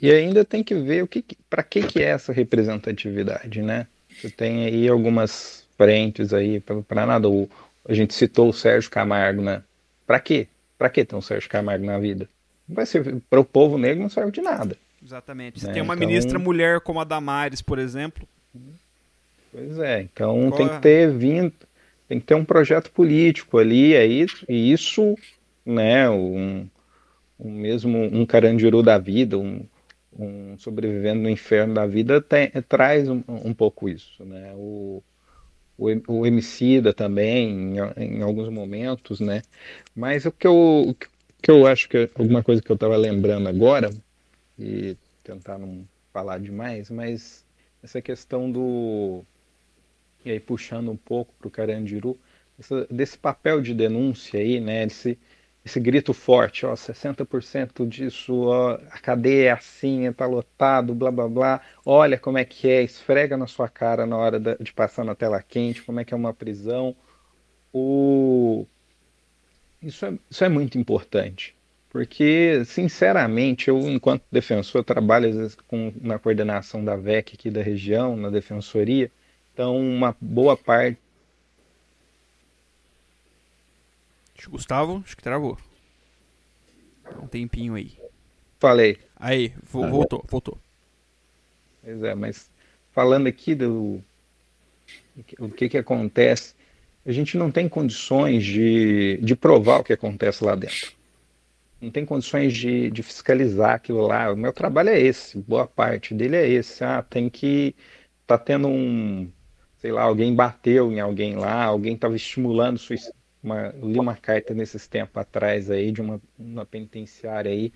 Speaker 4: e ainda tem que ver o que, para que, que é essa representatividade, né? Você tem aí algumas frentes aí para nada. O, a gente citou o Sérgio Camargo, né? Para quê? Para que ter um Sérgio Camargo na vida? Não vai ser para o povo negro não serve de nada.
Speaker 1: Exatamente. Você né? tem uma então, ministra mulher como a Damares, por exemplo.
Speaker 4: Pois é. Então Qual tem é? que ter vindo, tem que ter um projeto político ali, aí e isso, né? Um, um mesmo um carandiru da vida, um um sobrevivendo no inferno da vida tem, traz um, um, pouco isso, né? O, o, o Emicida também, em, em, alguns momentos, né? Mas o que eu, o que eu acho que alguma coisa que eu estava lembrando agora, e tentar não falar demais, mas essa questão do. E aí puxando um pouco para o Carandiru, essa, desse papel de denúncia aí, né? Esse grito forte, ó, 60% disso, ó, a cadeia é assim, tá lotado, blá blá blá, olha como é que é, esfrega na sua cara na hora de passar na tela quente, como é que é uma prisão. O... Isso, é, isso é muito importante, porque, sinceramente, eu, enquanto defensor, trabalho com, na coordenação da VEC aqui da região, na defensoria, então uma boa parte
Speaker 1: Gustavo, acho que travou. Um tempinho aí.
Speaker 4: Falei.
Speaker 1: Aí, voltou, voltou.
Speaker 4: Pois é, mas falando aqui do o que que acontece, a gente não tem condições de, de provar o que acontece lá dentro. Não tem condições de, de fiscalizar aquilo lá. O meu trabalho é esse, boa parte dele é esse. Ah, tem que tá tendo um, sei lá, alguém bateu em alguém lá, alguém estava estimulando sua, uma, li uma carta nesses tempos atrás aí de uma, uma penitenciária aí,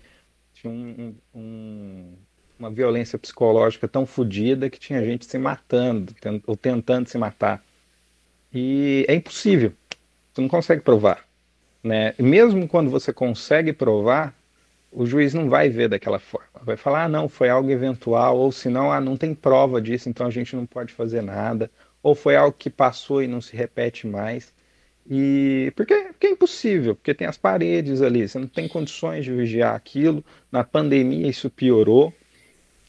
Speaker 4: tinha um, um, uma violência psicológica tão fodida que tinha gente se matando tent, ou tentando se matar. E é impossível, você não consegue provar. Né? E mesmo quando você consegue provar, o juiz não vai ver daquela forma. Vai falar, ah, não, foi algo eventual, ou se não, ah, não tem prova disso, então a gente não pode fazer nada, ou foi algo que passou e não se repete mais. E porque, porque é impossível, porque tem as paredes ali, você não tem condições de vigiar aquilo. Na pandemia isso piorou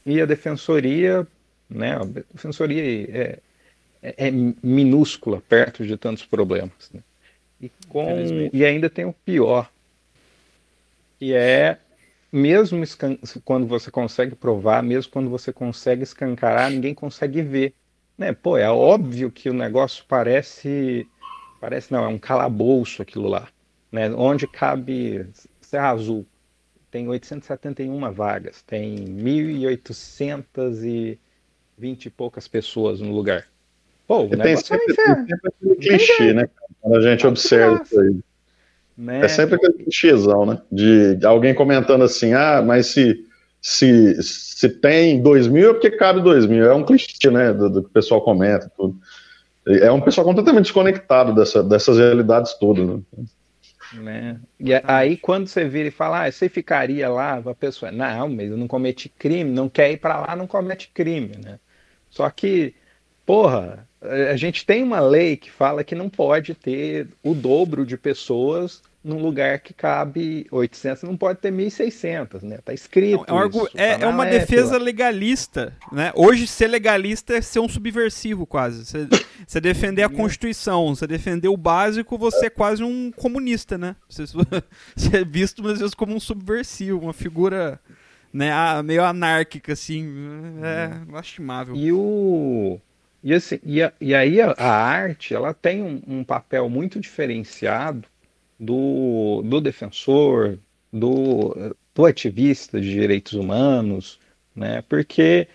Speaker 4: e a defensoria, né? A defensoria é, é, é minúscula perto de tantos problemas. Né? E, com, e ainda tem o pior, que é mesmo quando você consegue provar, mesmo quando você consegue escancarar, ninguém consegue ver. Né? Pô, é óbvio que o negócio parece Parece não, é um calabouço aquilo lá, né? Onde cabe Serra Azul. Tem 871 vagas, tem 1.820 e poucas pessoas no lugar. Pô, o
Speaker 3: tem é sempre, é sempre aquele clichê, né? Quando a gente observa isso aí. Né? É sempre aquele clichêzão, né? De alguém comentando assim, ah, mas se, se, se tem 2 mil é porque cabe 2 mil. É um clichê, né? Do, do que o pessoal comenta tudo. É um pessoal completamente desconectado dessa, dessas realidades todas. Né?
Speaker 4: Né? E aí, quando você vira e fala, ah, você ficaria lá, a pessoa, não, mas eu não cometi crime, não quer ir para lá, não comete crime, né? Só que, porra, a gente tem uma lei que fala que não pode ter o dobro de pessoas num lugar que cabe 800, não pode ter 1.600, né? Tá escrito.
Speaker 1: É, um
Speaker 4: isso,
Speaker 1: é, tá é uma defesa legalista, né? Hoje ser legalista é ser um subversivo quase. Você, você defender a Constituição, você defender o básico, você é quase um comunista, né? Você, você é visto às vezes como um subversivo, uma figura né, meio anárquica assim, é uhum. lastimável.
Speaker 4: E o e, assim, e, a, e aí a, a, arte ela tem um, um papel muito diferenciado do, do defensor, do, do ativista de direitos humanos, né? Porque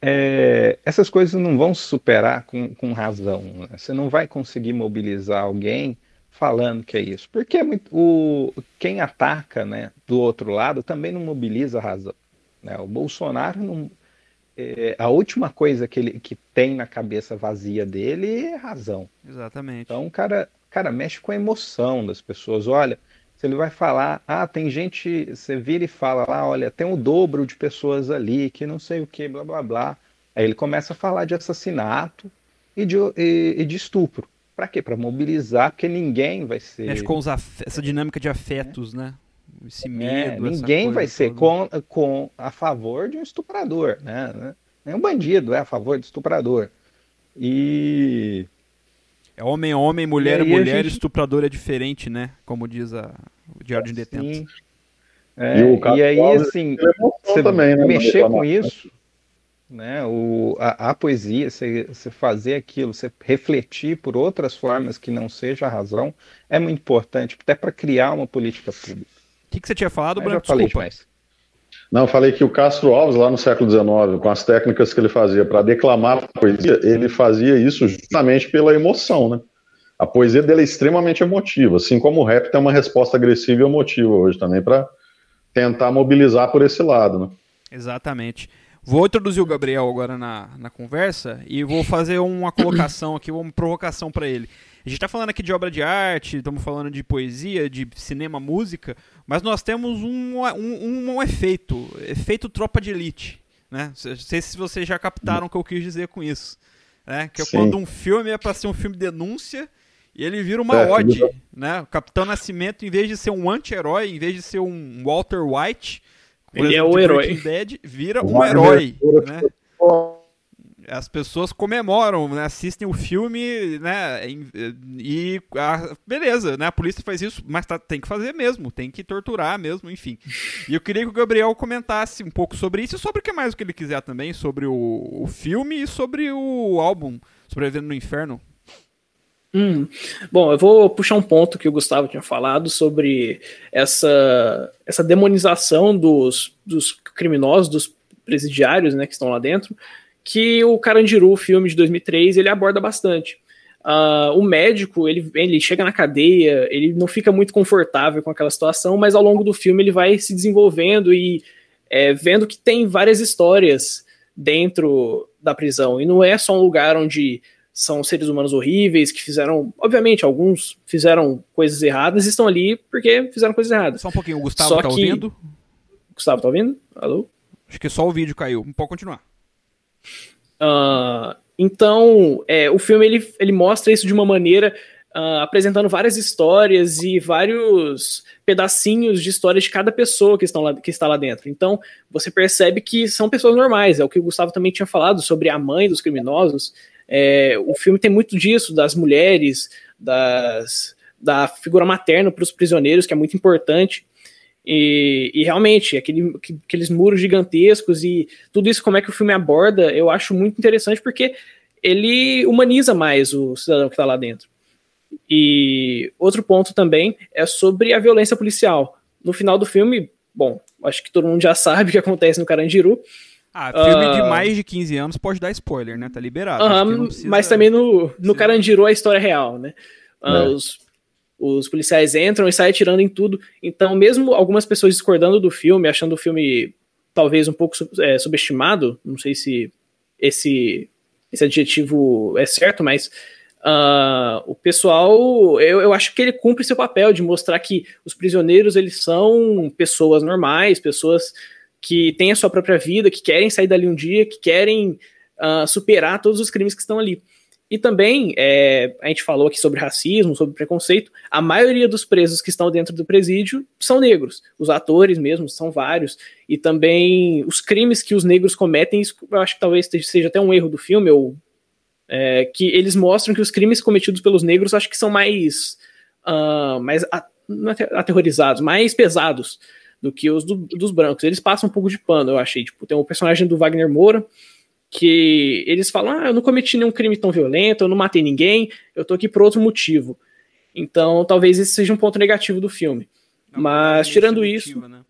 Speaker 4: é, essas coisas não vão se superar com, com razão. Né? Você não vai conseguir mobilizar alguém falando que é isso. Porque é o, quem ataca né, do outro lado também não mobiliza a razão. Né? O Bolsonaro não. É, a última coisa que ele que tem na cabeça vazia dele é razão.
Speaker 1: Exatamente.
Speaker 4: Então o cara, cara, mexe com a emoção das pessoas. Olha, se ele vai falar, ah, tem gente, você vira e fala lá, olha, tem o dobro de pessoas ali, que não sei o que, blá blá blá. Aí ele começa a falar de assassinato e de, e, e de estupro. Para quê? Para mobilizar, porque ninguém vai ser.
Speaker 1: Mexe com essa dinâmica de afetos, é. né? Esse é, medo.
Speaker 4: É, ninguém vai ser com, com, a favor de um estuprador, né? Nenhum bandido é a favor de estuprador. E
Speaker 1: é homem é homem, mulher é mulher, gente... estuprador é diferente, né? Como diz a, o Diário de Detento.
Speaker 4: É, e, e, aí, assim, você também, né, mexer com isso, né? O, a, a poesia, você, você fazer aquilo, você refletir por outras formas que não seja a razão, é muito importante, até para criar uma política pública.
Speaker 1: O que, que você tinha falado, Branco? Desculpa. demais.
Speaker 3: Não, falei que o Castro Alves, lá no século XIX, com as técnicas que ele fazia para declamar a poesia, ele fazia isso justamente pela emoção, né? A poesia dele é extremamente emotiva, assim como o rap tem uma resposta agressiva e emotiva hoje também, para tentar mobilizar por esse lado, né?
Speaker 1: Exatamente. Vou introduzir o Gabriel agora na, na conversa e vou fazer uma colocação aqui, uma provocação para ele. A gente está falando aqui de obra de arte, estamos falando de poesia, de cinema, música, mas nós temos um, um, um efeito, efeito tropa de elite. Né? Não sei se vocês já captaram o que eu quis dizer com isso. Né? Que é Sim. quando um filme é para ser um filme de denúncia e ele vira uma é, ode. Né? O Capitão Nascimento, em vez de ser um anti-herói, em vez de ser um Walter White,
Speaker 2: ele é o herói.
Speaker 1: Dead, vira um herói. Né? As pessoas comemoram, né, assistem o filme, né, e a, beleza, né, a polícia faz isso, mas tá, tem que fazer mesmo, tem que torturar mesmo, enfim. E eu queria que o Gabriel comentasse um pouco sobre isso e sobre o que mais que ele quiser também, sobre o, o filme e sobre o álbum Sobrevivendo no Inferno.
Speaker 2: Hum. Bom, eu vou puxar um ponto que o Gustavo tinha falado sobre essa, essa demonização dos, dos criminosos, dos presidiários né, que estão lá dentro que o Carandiru, o filme de 2003, ele aborda bastante. Uh, o médico, ele, ele chega na cadeia, ele não fica muito confortável com aquela situação, mas ao longo do filme ele vai se desenvolvendo e é, vendo que tem várias histórias dentro da prisão. E não é só um lugar onde são seres humanos horríveis que fizeram, obviamente, alguns fizeram coisas erradas e estão ali porque fizeram coisas erradas.
Speaker 1: Só um pouquinho, o Gustavo só tá que... ouvindo?
Speaker 2: Gustavo tá ouvindo? Alô?
Speaker 1: Acho que só o vídeo caiu. Pode continuar.
Speaker 2: Uh, então, é, o filme ele, ele mostra isso de uma maneira uh, apresentando várias histórias e vários pedacinhos de histórias de cada pessoa que, estão lá, que está lá dentro. Então, você percebe que são pessoas normais. É o que o Gustavo também tinha falado sobre a mãe dos criminosos. É, o filme tem muito disso, das mulheres, das, da figura materna para os prisioneiros, que é muito importante. E, e, realmente, aquele, aqueles muros gigantescos e tudo isso, como é que o filme aborda, eu acho muito interessante porque ele humaniza mais o cidadão que está lá dentro. E outro ponto também é sobre a violência policial. No final do filme, bom, acho que todo mundo já sabe o que acontece no Carandiru.
Speaker 1: Ah, filme uh, de ah, mais de 15 anos pode dar spoiler, né? Tá liberado.
Speaker 2: Uh, precisa... Mas também no, no Carandiru a história é real, né? Uh, os os policiais entram e saem atirando em tudo. Então, mesmo algumas pessoas discordando do filme, achando o filme talvez um pouco é, subestimado, não sei se esse, esse adjetivo é certo, mas uh, o pessoal, eu, eu acho que ele cumpre seu papel de mostrar que os prisioneiros eles são pessoas normais, pessoas que têm a sua própria vida, que querem sair dali um dia, que querem uh, superar todos os crimes que estão ali. E também, é, a gente falou aqui sobre racismo, sobre preconceito, a maioria dos presos que estão dentro do presídio são negros. Os atores mesmo são vários. E também os crimes que os negros cometem, isso eu acho que talvez seja até um erro do filme, ou é, que eles mostram que os crimes cometidos pelos negros acho que são mais, uh, mais é aterrorizados, mais pesados do que os do, dos brancos. Eles passam um pouco de pano, eu achei. Tipo, tem o personagem do Wagner Moura, que eles falam: ah, eu não cometi nenhum crime tão violento, eu não matei ninguém, eu tô aqui por outro motivo. Então, talvez esse seja um ponto negativo do filme. Não, Mas, tirando isso. Né?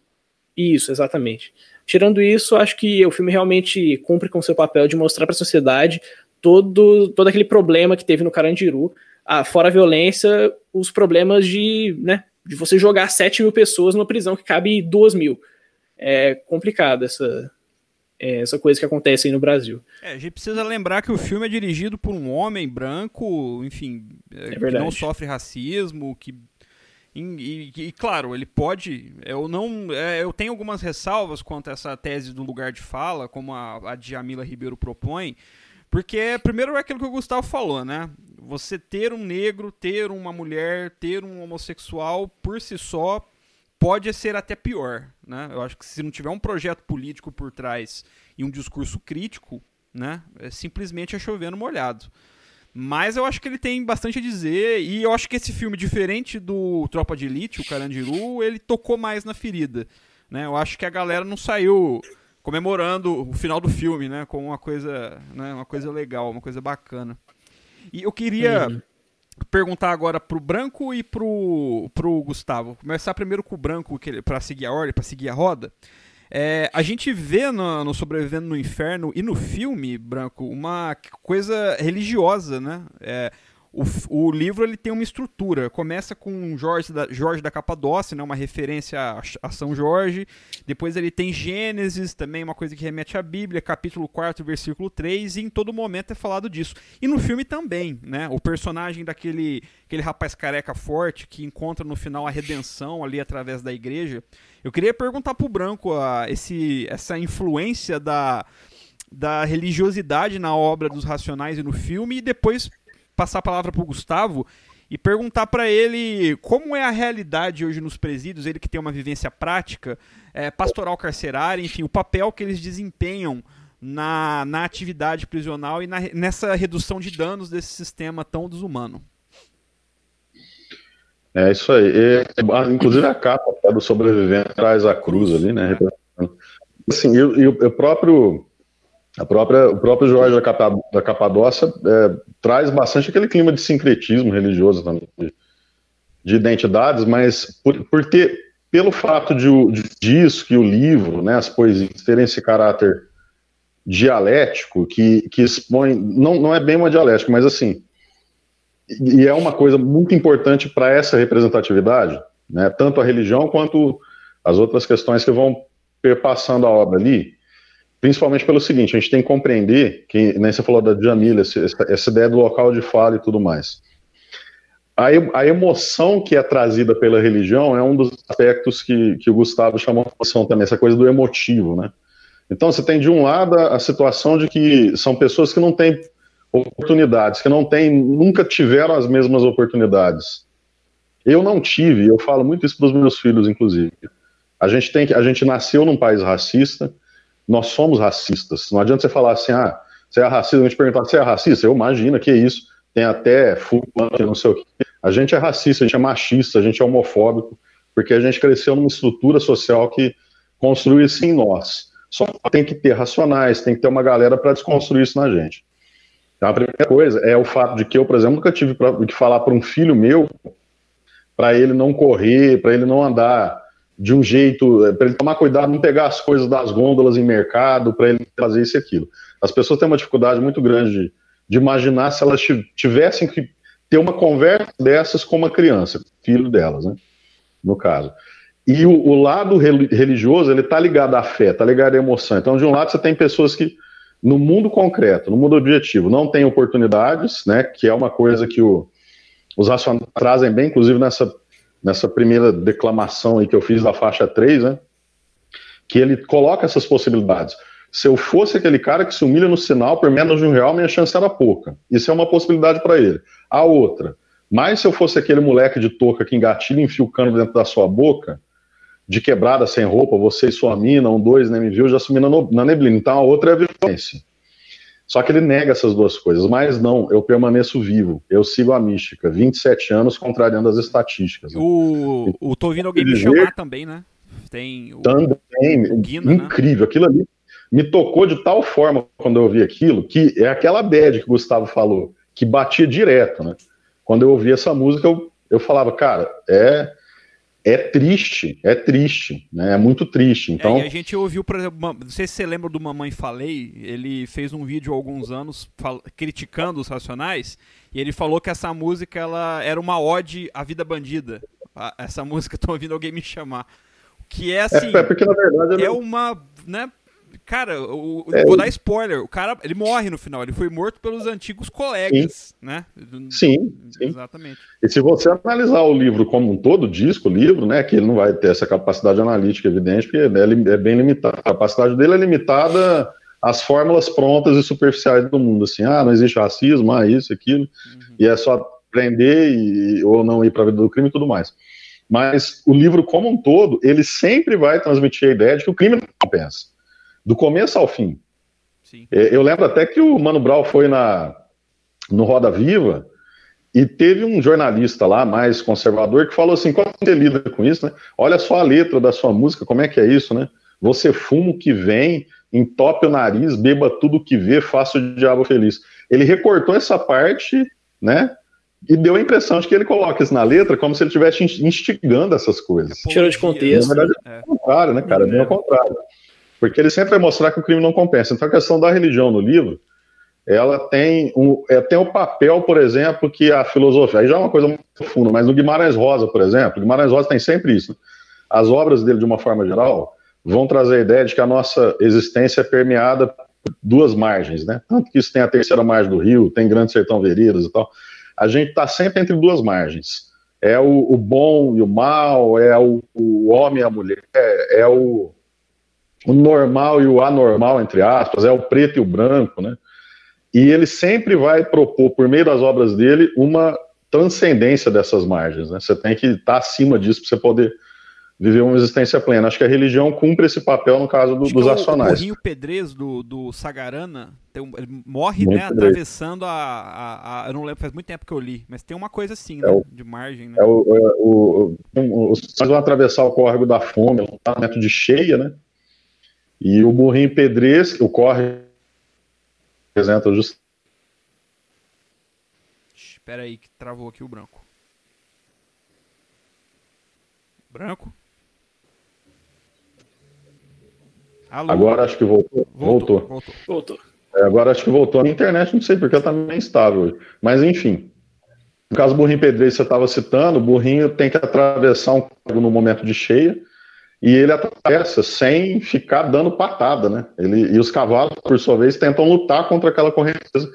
Speaker 2: Isso, exatamente. Tirando isso, acho que o filme realmente cumpre com seu papel de mostrar para a sociedade todo, todo aquele problema que teve no Carandiru. Ah, fora a violência, os problemas de, né, de você jogar 7 mil pessoas numa prisão que cabe 2 mil. É complicado essa, é, essa coisa que acontece aí no Brasil.
Speaker 1: É, a gente precisa lembrar que o filme é dirigido por um homem branco, enfim, é que não sofre racismo, que e, e, e, claro, ele pode. Eu não. É, eu tenho algumas ressalvas quanto a essa tese do lugar de fala, como a, a Djamila Ribeiro propõe. Porque, primeiro, é aquilo que o Gustavo falou, né? Você ter um negro, ter uma mulher, ter um homossexual, por si só, pode ser até pior, né? Eu acho que se não tiver um projeto político por trás e um discurso crítico, né, é simplesmente é chovendo molhado. Mas eu acho que ele tem bastante a dizer e eu acho que esse filme, diferente do Tropa de Elite, o Carandiru, ele tocou mais na ferida, né? Eu acho que a galera não saiu comemorando o final do filme, né, com uma coisa, né, uma coisa legal, uma coisa bacana. E eu queria uhum perguntar agora pro Branco e pro, pro Gustavo. Começar primeiro com o Branco para seguir a ordem, para seguir a roda. É, a gente vê no, no, Sobrevivendo no Inferno e no filme, Branco, uma coisa religiosa, né? É, o, o, livro ele tem uma estrutura. Começa com Jorge da, Jorge da Capadócia, né, uma referência a, a, São Jorge. Depois ele tem Gênesis, também uma coisa que remete à Bíblia, capítulo 4, versículo 3, e em todo momento é falado disso. E no filme também, né? O personagem daquele aquele rapaz careca forte que encontra no final a redenção ali através da igreja. Eu queria perguntar pro Branco a, esse, essa influência da, da religiosidade na obra dos Racionais e no filme, e depois passar a palavra para o Gustavo e perguntar para ele como é a realidade hoje nos presídios, ele que tem uma vivência prática, é, pastoral carcerária, enfim, o papel que eles desempenham na, na atividade prisional e na, nessa redução de danos desse sistema tão desumano.
Speaker 3: É isso aí. E, inclusive a capa do sobrevivente traz a cruz ali, né? Assim, e, e o próprio a própria, o próprio Jorge da Capadócia é, traz bastante aquele clima de sincretismo religioso também, de, de identidades, mas por, por, ter, pelo fato de, de disso que o livro, né, as poesias terem esse caráter dialético que, que expõe, não, não é bem uma dialética, mas assim, e é uma coisa muito importante para essa representatividade, né, tanto a religião quanto as outras questões que vão perpassando a obra ali, principalmente pelo seguinte, a gente tem que compreender, que nem você falou da Jamila, essa, essa ideia do local de fala e tudo mais. A, a, emoção que é trazida pela religião é um dos aspectos que, que o Gustavo chamou atenção também, essa coisa do emotivo, né? Então você tem de um lado a, a situação de que são pessoas que não têm oportunidades, que não têm, nunca tiveram as mesmas oportunidades. Eu não tive, eu falo muito isso para os meus filhos, inclusive. A gente tem que, a gente nasceu num país racista, nós somos racistas. Não adianta você falar assim, ah, você é racista, a gente perguntar, você é racista? Eu imagino que é isso. Tem até fulano, não sei o quê. A gente é racista, a gente é machista, a gente é homofóbico, porque a gente cresceu numa estrutura social que construiu isso em nós. Só tem que ter racionais, tem que ter uma galera para desconstruir isso na gente. Então, a primeira coisa é o fato de que eu, por exemplo, nunca tive que falar para um filho meu para ele não correr, para ele não andar de um jeito, é, para ele tomar cuidado, não pegar as coisas das gôndolas em mercado, para ele fazer isso e aquilo. As pessoas têm uma dificuldade muito grande de, de imaginar se elas tivessem que ter uma conversa dessas com uma criança, filho delas, né? No caso. E o, o lado religioso, ele está ligado à fé, está ligado à emoção. Então, de um lado, você tem pessoas que, no mundo concreto, no mundo objetivo, não têm oportunidades, né? Que é uma coisa que o, os racionais trazem bem, inclusive nessa nessa primeira declamação aí que eu fiz da faixa 3, né? Que ele coloca essas possibilidades. Se eu fosse aquele cara que se humilha no sinal por menos de um real, minha chance era pouca. Isso é uma possibilidade para ele. A outra, mas se eu fosse aquele moleque de touca que engatilha e enfia o cano dentro da sua boca, de quebrada sem roupa, você e sua mina, um dois, nem me viu, já sumi na, na neblina. Então a outra é a violência. Só que ele nega essas duas coisas, mas não, eu permaneço vivo, eu sigo a mística, 27 anos contrariando as estatísticas.
Speaker 1: Né? O, o Tô ouvindo alguém me chamar também, né? Tem o,
Speaker 3: também, o Guina, né? incrível, né? aquilo ali me tocou de tal forma quando eu ouvi aquilo, que é aquela bad que o Gustavo falou, que batia direto, né? Quando eu ouvi essa música, eu, eu falava, cara, é é triste, é triste, né? É muito triste. É, então,
Speaker 1: é, a gente ouviu, por exemplo, não sei se você lembra do Mamãe Falei, ele fez um vídeo há alguns anos criticando os Racionais, e ele falou que essa música ela era uma ode à vida bandida. Essa música, tô ouvindo alguém me chamar. Que é assim,
Speaker 3: é, é porque na verdade
Speaker 1: é uma, né, Cara, o, é, vou dar spoiler. O cara, ele morre no final. Ele foi morto pelos antigos colegas,
Speaker 3: sim.
Speaker 1: né?
Speaker 3: Sim, sim,
Speaker 1: Exatamente.
Speaker 3: E se você analisar o livro como um todo, o disco, o livro, né? Que ele não vai ter essa capacidade analítica, evidente, porque é, é bem limitado. A capacidade dele é limitada às fórmulas prontas e superficiais do mundo. Assim, ah, não existe racismo, ah, isso, aquilo. Uhum. E é só prender e, ou não ir para a vida do crime e tudo mais. Mas o livro como um todo, ele sempre vai transmitir a ideia de que o crime não compensa do começo ao fim. Sim. É, eu lembro até que o Mano Brown foi na, no Roda Viva e teve um jornalista lá, mais conservador, que falou assim: como você lida com isso, né? Olha só a letra da sua música, como é que é isso, né? Você fuma o que vem, entope o nariz, beba tudo o que vê, faça o diabo feliz. Ele recortou essa parte, né? E deu a impressão de que ele coloca isso na letra como se ele estivesse instigando essas coisas.
Speaker 2: Tirou de contexto.
Speaker 3: Na verdade, é, é o contrário, né, cara? É bem ao contrário. Porque ele sempre vai mostrar que o crime não compensa. Então a questão da religião no livro, ela tem um, é, tem o papel, por exemplo, que a filosofia, aí já é uma coisa muito profunda, mas no Guimarães Rosa, por exemplo, Guimarães Rosa tem sempre isso. Né? As obras dele, de uma forma geral, vão trazer a ideia de que a nossa existência é permeada por duas margens, né? Tanto que isso tem a terceira margem do rio, tem Grande Sertão Veredas e tal. A gente está sempre entre duas margens. É o, o, bom e o mal, é o, o homem e a mulher, é o, o normal e o anormal, entre aspas, é o preto e o branco, né? E ele sempre vai propor, por meio das obras dele, uma transcendência dessas margens, né? Você tem que estar acima disso para você poder viver uma existência plena. Acho que a religião cumpre esse papel no caso do, dos acionais. O
Speaker 1: Corrinho Pedrez do, do Sagarana, um, ele morre né, atravessando a, a, a, Eu não lembro, faz muito tempo que eu li, mas tem uma coisa assim, é né, o, de margem. Né?
Speaker 3: É o, é o, o, os vão atravessar o córrego da fome, um momento de cheia, né? E o burrinho Pedrez, o corre representa justamente.
Speaker 1: Espera aí que travou aqui o branco. Branco?
Speaker 3: Alô? Agora acho que voltou. Voltou. Voltou. voltou. É, agora acho que voltou. A internet não sei porque ela está meio instável. Mas enfim. No caso do burrinho pedreiro, você estava citando, o burrinho tem que atravessar um no momento de cheia e ele atravessa sem ficar dando patada, né? Ele, e os cavalos, por sua vez, tentam lutar contra aquela correnteza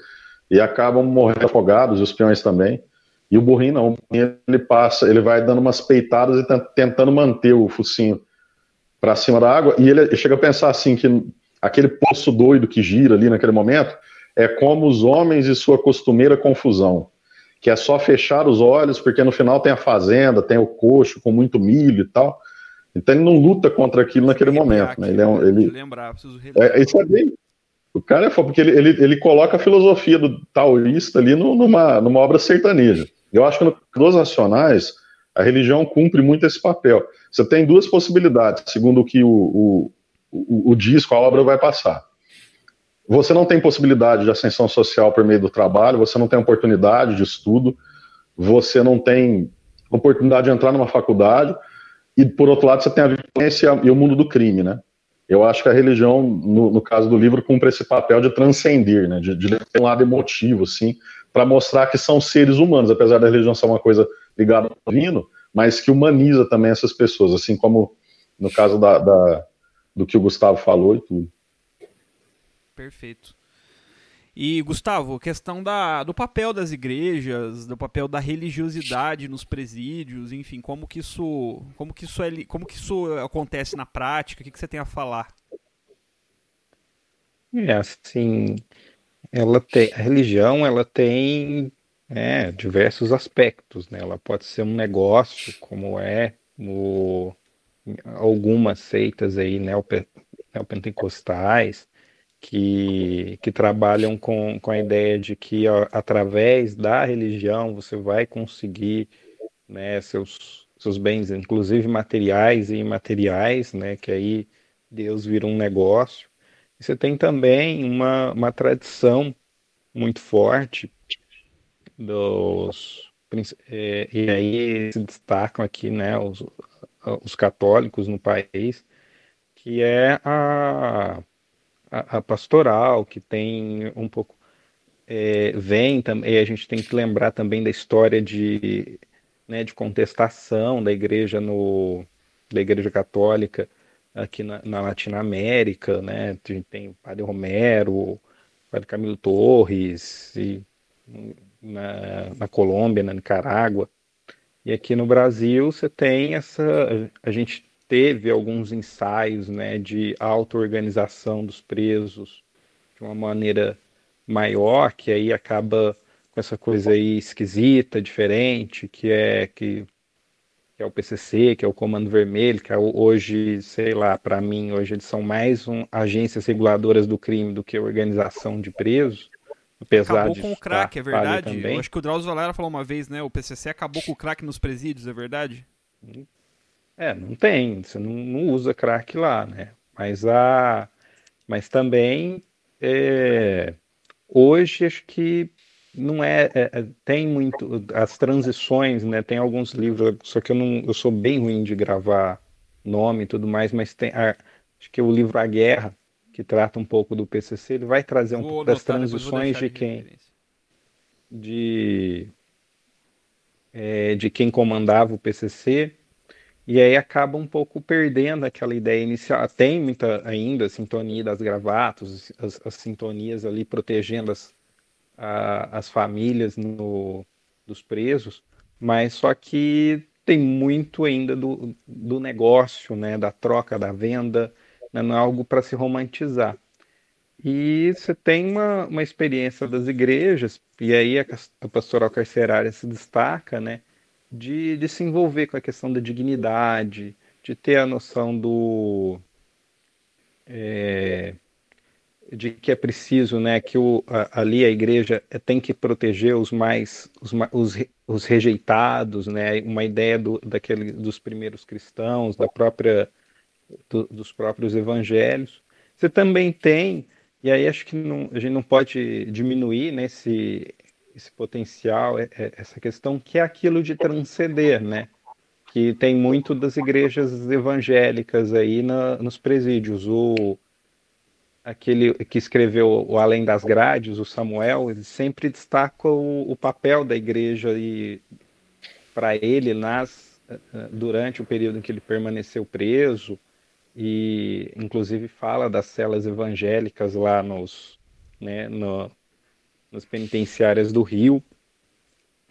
Speaker 3: e acabam morrendo afogados, os peões também. E o burrinho não, ele passa, ele vai dando umas peitadas e tentando manter o focinho para cima da água, e ele chega a pensar assim que aquele poço doido que gira ali naquele momento é como os homens e sua costumeira confusão, que é só fechar os olhos, porque no final tem a fazenda, tem o coxo com muito milho e tal. Então ele não luta contra aquilo naquele momento. Né? Ele é um, ele... lembrar, preciso é, isso é bem. O cara é foda, porque ele, ele, ele coloca a filosofia do taoísta ali numa, numa obra sertaneja. Eu acho que nos nacionais a religião cumpre muito esse papel. Você tem duas possibilidades, segundo o que o, o, o, o disco, a obra vai passar. Você não tem possibilidade de ascensão social por meio do trabalho, você não tem oportunidade de estudo, você não tem oportunidade de entrar numa faculdade, e por outro lado você tem a violência e o mundo do crime, né? Eu acho que a religião, no, no caso do livro, cumpre esse papel de transcender, né? De, de ter um lado emotivo, assim, para mostrar que são seres humanos, apesar da religião ser uma coisa ligada ao divino, mas que humaniza também essas pessoas, assim como no caso da, da do que o Gustavo falou e tudo.
Speaker 1: Perfeito. E, Gustavo, questão da, do papel das igrejas, do papel da religiosidade nos presídios, enfim, como que isso, como que isso, é, como que isso acontece na prática? O que, que você tem a falar?
Speaker 4: É, assim, ela tem, a religião, ela tem é, diversos aspectos, né? Ela pode ser um negócio, como é no, algumas seitas aí neopentecostais, que, que trabalham com, com a ideia de que ó, através da religião você vai conseguir né, seus, seus bens, inclusive materiais e imateriais, né, que aí Deus vira um negócio. E você tem também uma, uma tradição muito forte dos é, e aí se destacam aqui né os, os católicos no país que é a, a, a pastoral que tem um pouco é, vem também a gente tem que lembrar também da história de né, de contestação da igreja no da igreja católica aqui na, na Latinoamérica né a gente tem o Padre Romero o Padre Camilo Torres e na, na Colômbia, na Nicarágua. E aqui no Brasil você tem essa. A gente teve alguns ensaios né, de auto-organização dos presos de uma maneira maior, que aí acaba com essa coisa aí esquisita, diferente, que é que, que é o PCC, que é o Comando Vermelho, que é hoje, sei lá, para mim, hoje eles são mais um, agências reguladoras do crime do que organização de presos.
Speaker 1: Apesar acabou com o crack, é verdade? Acho que o Drauzio Valera falou uma vez, né? O PCC acabou com o crack nos presídios, é verdade?
Speaker 4: É, não tem, você não, não usa crack lá, né? Mas a, mas também é, hoje acho que não é, é, é, tem muito as transições, né? Tem alguns livros, só que eu não, eu sou bem ruim de gravar nome e tudo mais, mas tem, a, acho que o livro A Guerra que trata um pouco do PCC, ele vai trazer um pouco das transições de quem de é, de quem comandava o PCC e aí acaba um pouco perdendo aquela ideia inicial. Tem muita ainda a sintonia das gravatas, as, as sintonias ali protegendo as, a, as famílias no, dos presos, mas só que tem muito ainda do, do negócio, né, da troca, da venda, né? não é algo para se romantizar. E você tem uma, uma experiência das igrejas, e aí a, a pastoral carcerária se destaca, né, de, de se envolver com a questão da dignidade, de ter a noção do é, de que é preciso, né, que o, a, ali a igreja tem que proteger os mais os, os, os rejeitados, né, uma ideia do, daquele, dos primeiros cristãos, da própria do, dos próprios evangelhos. Você também tem e aí acho que não, a gente não pode diminuir nesse né, potencial, é, é, essa questão que é aquilo de transcender, né? Que tem muito das igrejas evangélicas aí na, nos presídios. O aquele que escreveu o Além das Grades, o Samuel, ele sempre destaca o, o papel da igreja e para ele nas durante o período em que ele permaneceu preso e inclusive fala das celas evangélicas lá nos, né, no, nas penitenciárias do Rio,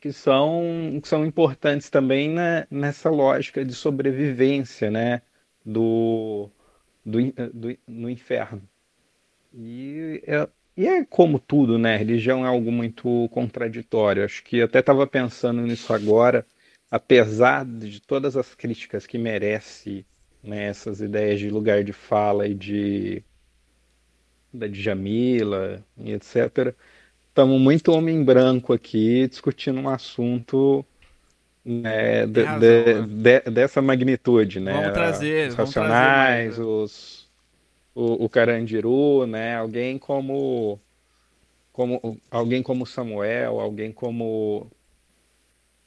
Speaker 4: que são, que são importantes também nessa lógica de sobrevivência né, do, do, do, no inferno. E é, e é como tudo, né? Religião é algo muito contraditório. Acho que até estava pensando nisso agora, apesar de todas as críticas que merece né, essas ideias de lugar de fala e de da Djamila e etc estamos muito homem branco aqui discutindo um assunto né, de, razão, de, né? de, dessa magnitude, né?
Speaker 1: Vamos trazer,
Speaker 4: os racionais,
Speaker 1: trazer
Speaker 4: os o, o Carandiru, né? Alguém como como alguém como Samuel, alguém como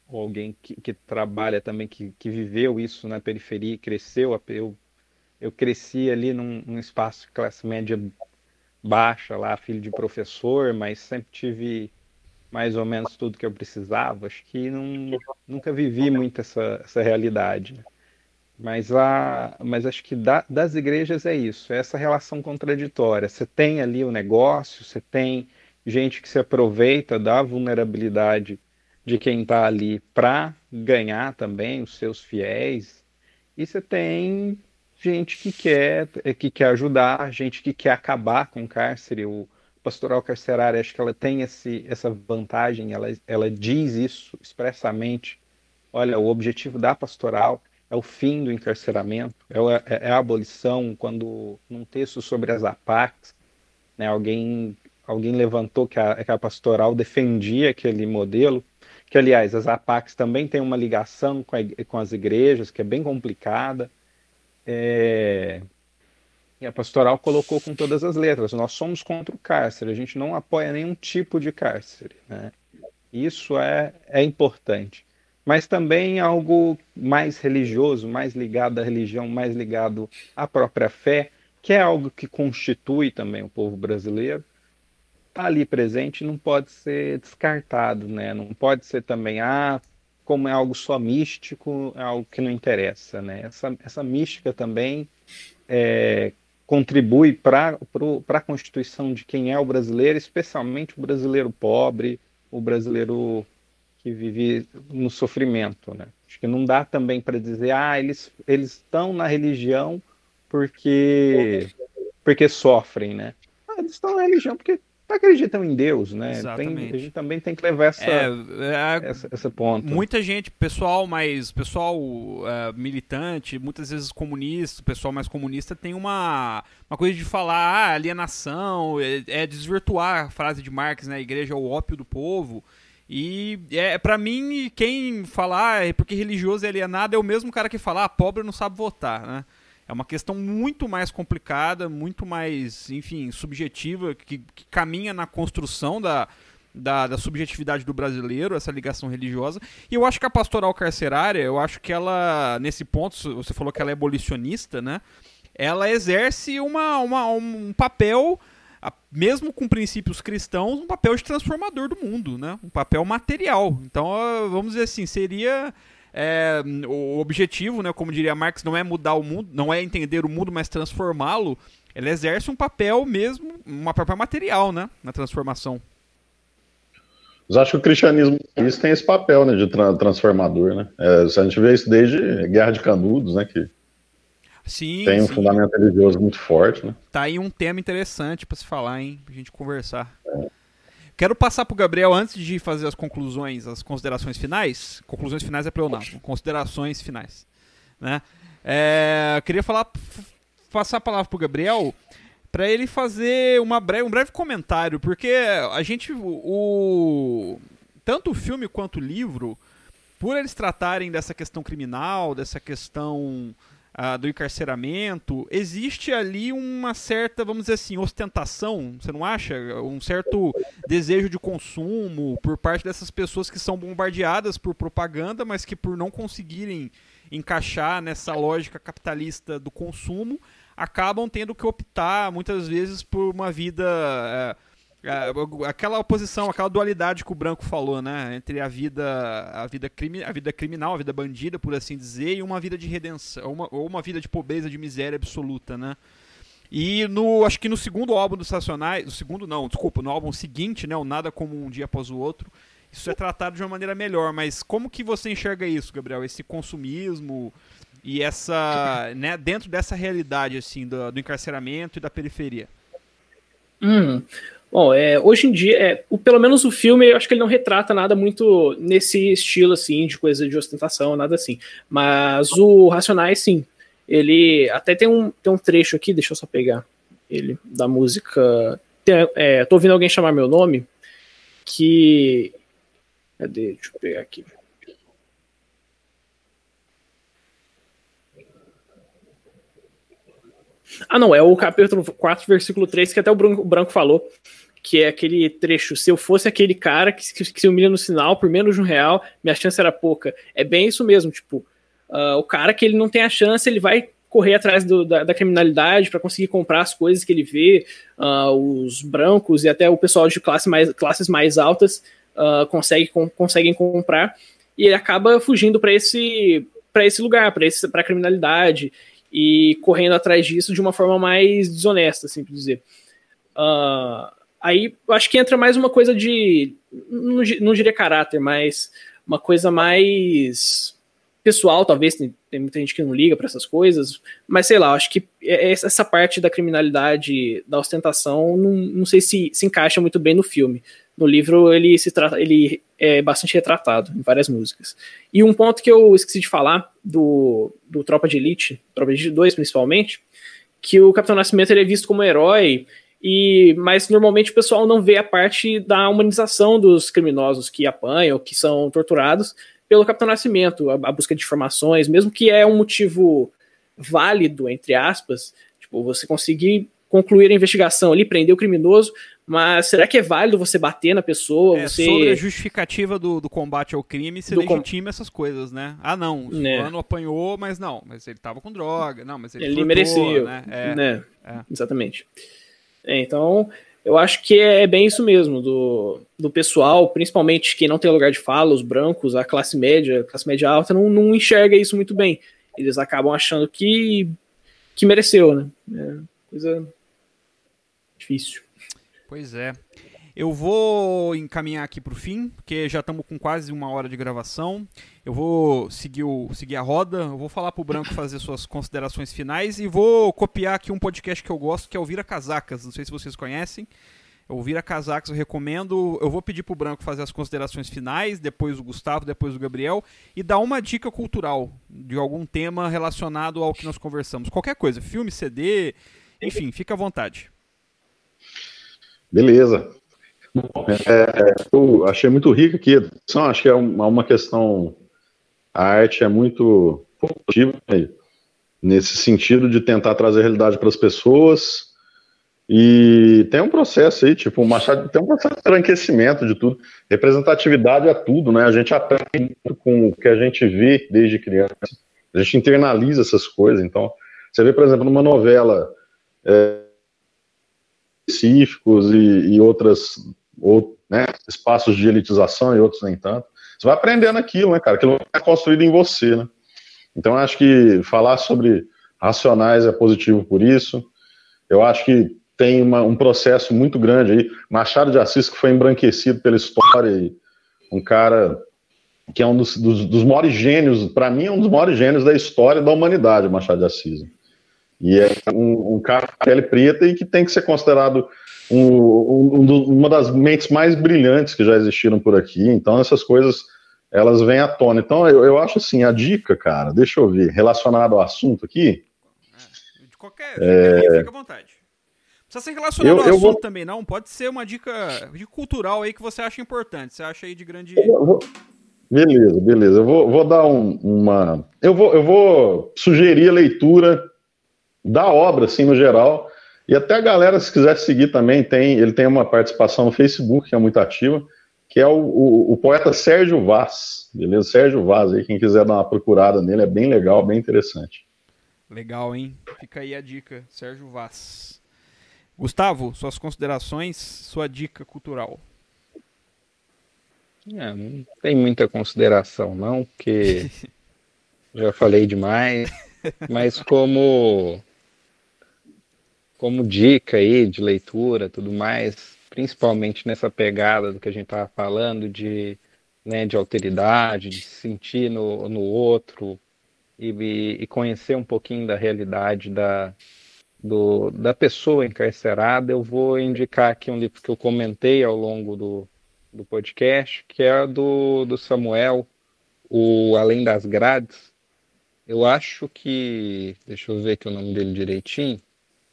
Speaker 4: alguém que, que trabalha também, que, que viveu isso na periferia, cresceu. Eu, eu cresci ali num, num espaço de classe média baixa lá, filho de professor, mas sempre tive mais ou menos tudo que eu precisava. Acho que não, nunca vivi muito essa, essa realidade. Né? Mas, a, mas acho que da, das igrejas é isso, é essa relação contraditória. Você tem ali o negócio, você tem gente que se aproveita da vulnerabilidade de quem está ali para ganhar também os seus fiéis, e você tem gente que quer, que quer ajudar, gente que quer acabar com o cárcere. O pastoral carcerário, acho que ela tem esse, essa vantagem, ela, ela diz isso expressamente. Olha, o objetivo da pastoral é o fim do encarceramento, é, é, é a abolição. Quando num texto sobre as APACs, né, alguém, alguém levantou que a, que a pastoral defendia aquele modelo, que aliás as APACs também têm uma ligação com, a, com as igrejas, que é bem complicada. É... E a pastoral colocou com todas as letras: nós somos contra o cárcere, a gente não apoia nenhum tipo de cárcere. Né? Isso é, é importante. Mas também algo mais religioso, mais ligado à religião, mais ligado à própria fé, que é algo que constitui também o povo brasileiro, está ali presente não pode ser descartado, né? Não pode ser também, ah, como é algo só místico, é algo que não interessa, né? Essa, essa mística também é, contribui para a constituição de quem é o brasileiro, especialmente o brasileiro pobre, o brasileiro que vive no sofrimento, né? Acho que não dá também para dizer, ah, eles eles estão na religião porque porque sofrem, né? Ah, eles estão na religião porque acreditam em Deus, né? Tem, a gente também tem que levar essa, é, é, essa, essa ponta.
Speaker 1: Muita gente, pessoal mais pessoal uh, militante, muitas vezes comunista, pessoal mais comunista tem uma, uma coisa de falar ah, alienação, é, é desvirtuar a frase de Marx, né? A igreja é o ópio do povo. E é para mim quem falar é porque religioso é alienado é o mesmo cara que fala ah, pobre não sabe votar, né? É uma questão muito mais complicada, muito mais, enfim, subjetiva, que, que caminha na construção da, da, da, subjetividade do brasileiro, essa ligação religiosa. E eu acho que a pastoral carcerária, eu acho que ela, nesse ponto, você falou que ela é abolicionista, né? Ela exerce uma, uma um papel, mesmo com princípios cristãos, um papel de transformador do mundo, né? Um papel material. Então, vamos dizer assim, seria é, o objetivo, né, como diria Marx, não é mudar o mundo, não é entender o mundo, mas transformá-lo. Ela exerce um papel mesmo, um papel material, né, na transformação.
Speaker 3: Mas acho que o cristianismo isso tem esse papel, né, de tra transformador, né? É, a gente vê isso desde Guerra de Canudos, né, que
Speaker 1: sim,
Speaker 3: tem um
Speaker 1: sim.
Speaker 3: fundamento religioso muito forte, né?
Speaker 1: Tá aí um tema interessante para se falar, hein, pra gente conversar. É. Quero passar para o Gabriel, antes de fazer as conclusões, as considerações finais. Conclusões finais é pleonasmo. Considerações finais. Né? É, queria falar, passar a palavra pro Gabriel para ele fazer uma breve, um breve comentário, porque a gente, o, tanto o filme quanto o livro, por eles tratarem dessa questão criminal, dessa questão uh, do encarceramento, existe ali uma certa, vamos dizer assim, ostentação, você não acha? Um certo desejo de consumo por parte dessas pessoas que são bombardeadas por propaganda, mas que por não conseguirem encaixar nessa lógica capitalista do consumo, acabam tendo que optar muitas vezes por uma vida. É, aquela oposição, aquela dualidade que o Branco falou, né? Entre a vida, a vida, crime, a vida criminal, a vida bandida, por assim dizer, e uma vida de redenção, uma, ou uma vida de pobreza, de miséria absoluta, né? E no, acho que no segundo álbum dos Racionais, no segundo não, desculpa, no álbum seguinte, né, o Nada como um dia após o outro, isso é tratado de uma maneira melhor, mas como que você enxerga isso, Gabriel? Esse consumismo, e essa, né, dentro dessa realidade assim do, do encarceramento e da periferia.
Speaker 2: Hum. Bom, é, hoje em dia, é, o, pelo menos o filme, eu acho que ele não retrata nada muito nesse estilo, assim, de coisa de ostentação, nada assim. Mas o Racionais, sim. Ele até tem um, tem um trecho aqui, deixa eu só pegar ele, da música. Tem, é, tô ouvindo alguém chamar meu nome, que. Cadê? Deixa eu pegar aqui. Ah, não, é o capítulo 4, versículo 3, que até o Branco, o Branco falou, que é aquele trecho, se eu fosse aquele cara que, que, que se humilha no sinal por menos de um real, minha chance era pouca. É bem isso mesmo, tipo, uh, o cara que ele não tem a chance, ele vai correr atrás do, da, da, criminalidade para conseguir comprar as coisas que ele vê, uh, os brancos e até o pessoal de classe mais, classes mais altas uh, consegue, com, conseguem comprar, e ele acaba fugindo para esse esse lugar, para a criminalidade e correndo atrás disso de uma forma mais desonesta, assim por dizer. Uh, aí acho que entra mais uma coisa de. Não, não diria caráter, mas uma coisa mais pessoal, talvez. Tem, tem muita gente que não liga para essas coisas, mas sei lá, acho que é, é essa parte da criminalidade, da ostentação, não, não sei se se encaixa muito bem no filme no livro ele se trata, ele é bastante retratado em várias músicas. E um ponto que eu esqueci de falar do, do Tropa de Elite, Tropa de Elite 2 principalmente, que o Capitão Nascimento ele é visto como herói, e mas normalmente o pessoal não vê a parte da humanização dos criminosos que apanham, que são torturados pelo Capitão Nascimento, a, a busca de informações, mesmo que é um motivo válido entre aspas, tipo, você conseguir concluir a investigação ali, prender o criminoso, mas será que é válido você bater na pessoa?
Speaker 1: É,
Speaker 2: você...
Speaker 1: Sobre a justificativa do, do combate ao crime, se legitima com... essas coisas, né? Ah, não, o né. fulano apanhou, mas não, mas ele tava com droga, não, mas ele,
Speaker 2: ele merecia, né? É, né? É. Exatamente. É, então, eu acho que é, é bem isso mesmo, do, do pessoal, principalmente quem não tem lugar de fala, os brancos, a classe média, a classe média alta, não, não enxerga isso muito bem. Eles acabam achando que, que mereceu, né? É coisa difícil.
Speaker 1: Pois é. Eu vou encaminhar aqui para o fim, porque já estamos com quase uma hora de gravação. Eu vou seguir, o, seguir a roda, eu vou falar para o Branco fazer suas considerações finais e vou copiar aqui um podcast que eu gosto, que é o Vira Casacas. Não sei se vocês conhecem. O Vira Casacas eu recomendo. Eu vou pedir para o Branco fazer as considerações finais, depois o Gustavo, depois o Gabriel, e dar uma dica cultural de algum tema relacionado ao que nós conversamos. Qualquer coisa, filme, CD, enfim, fica à vontade.
Speaker 3: Beleza. É, eu achei muito rico aqui. Só acho que é uma questão. A arte é muito positiva né, nesse sentido de tentar trazer realidade para as pessoas. E tem um processo aí, tipo, o Machado tem um processo de embranquecimento de tudo. Representatividade é tudo, né? A gente aprende com o que a gente vê desde criança. A gente internaliza essas coisas. Então, você vê, por exemplo, numa novela. É, específicos e, e outras, ou, né, espaços de elitização e outros nem tanto. Você vai aprendendo aquilo, né, cara? Aquilo é construído em você, né? Então, acho que falar sobre racionais é positivo por isso. Eu acho que tem uma, um processo muito grande aí. Machado de Assis, que foi embranquecido pela história, e um cara que é um dos, dos, dos maiores gênios, para mim, é um dos maiores gênios da história da humanidade, Machado de Assis. E é um, um cara de pele preta e que tem que ser considerado um, um, uma das mentes mais brilhantes que já existiram por aqui. Então, essas coisas elas vêm à tona. Então, eu, eu acho assim, a dica, cara, deixa eu ver, relacionado ao assunto aqui.
Speaker 1: É, de qualquer. É... Fica à vontade. Precisa ser relacionado eu, ao assunto vou... também, não? Pode ser uma dica de cultural aí que você acha importante. Você acha aí de grande.
Speaker 3: Vou... Beleza, beleza. Eu vou, vou dar um, uma. Eu vou, eu vou sugerir a leitura da obra, assim, no geral. E até a galera, se quiser seguir também, tem, ele tem uma participação no Facebook, que é muito ativa que é o, o, o, poeta Sérgio Vaz, beleza? Sérgio Vaz, aí, quem quiser dar uma procurada nele, é bem legal, bem interessante.
Speaker 1: Legal, hein? Fica aí a dica, Sérgio Vaz. Gustavo, suas considerações, sua dica cultural.
Speaker 4: É, não tem muita consideração, não, porque já falei demais, mas como como dica aí de leitura, tudo mais, principalmente nessa pegada do que a gente estava falando de, né, de alteridade, de se sentir no, no outro e, e conhecer um pouquinho da realidade da, do, da pessoa encarcerada, eu vou indicar aqui um livro que eu comentei ao longo do, do podcast, que é do, do Samuel, o Além das Grades. Eu acho que. Deixa eu ver aqui o nome dele direitinho,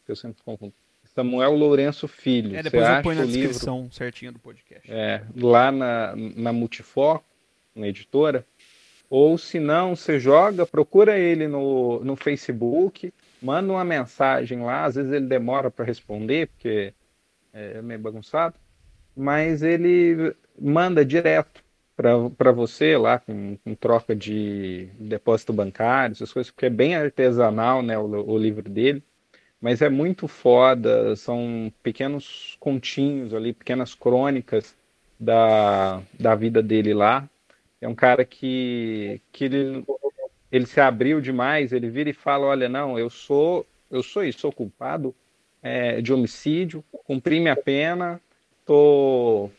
Speaker 4: que eu sempre confundo. Samuel Lourenço Filho.
Speaker 1: É, depois Você eu ponho na descrição livro, certinho do podcast.
Speaker 4: É, lá na, na Multifoco, na editora. Ou se não, você joga, procura ele no, no Facebook, manda uma mensagem lá, às vezes ele demora para responder, porque é meio bagunçado, mas ele manda direto para você lá, com, com, troca de depósito bancário, essas coisas, porque é bem artesanal né, o, o livro dele mas é muito foda. São pequenos continhos ali, pequenas crônicas da, da vida dele lá. É um cara que, que ele, ele se abriu demais. Ele vira e fala: Olha, não, eu sou eu sou isso, sou culpado é, de homicídio, cumpri minha pena, tô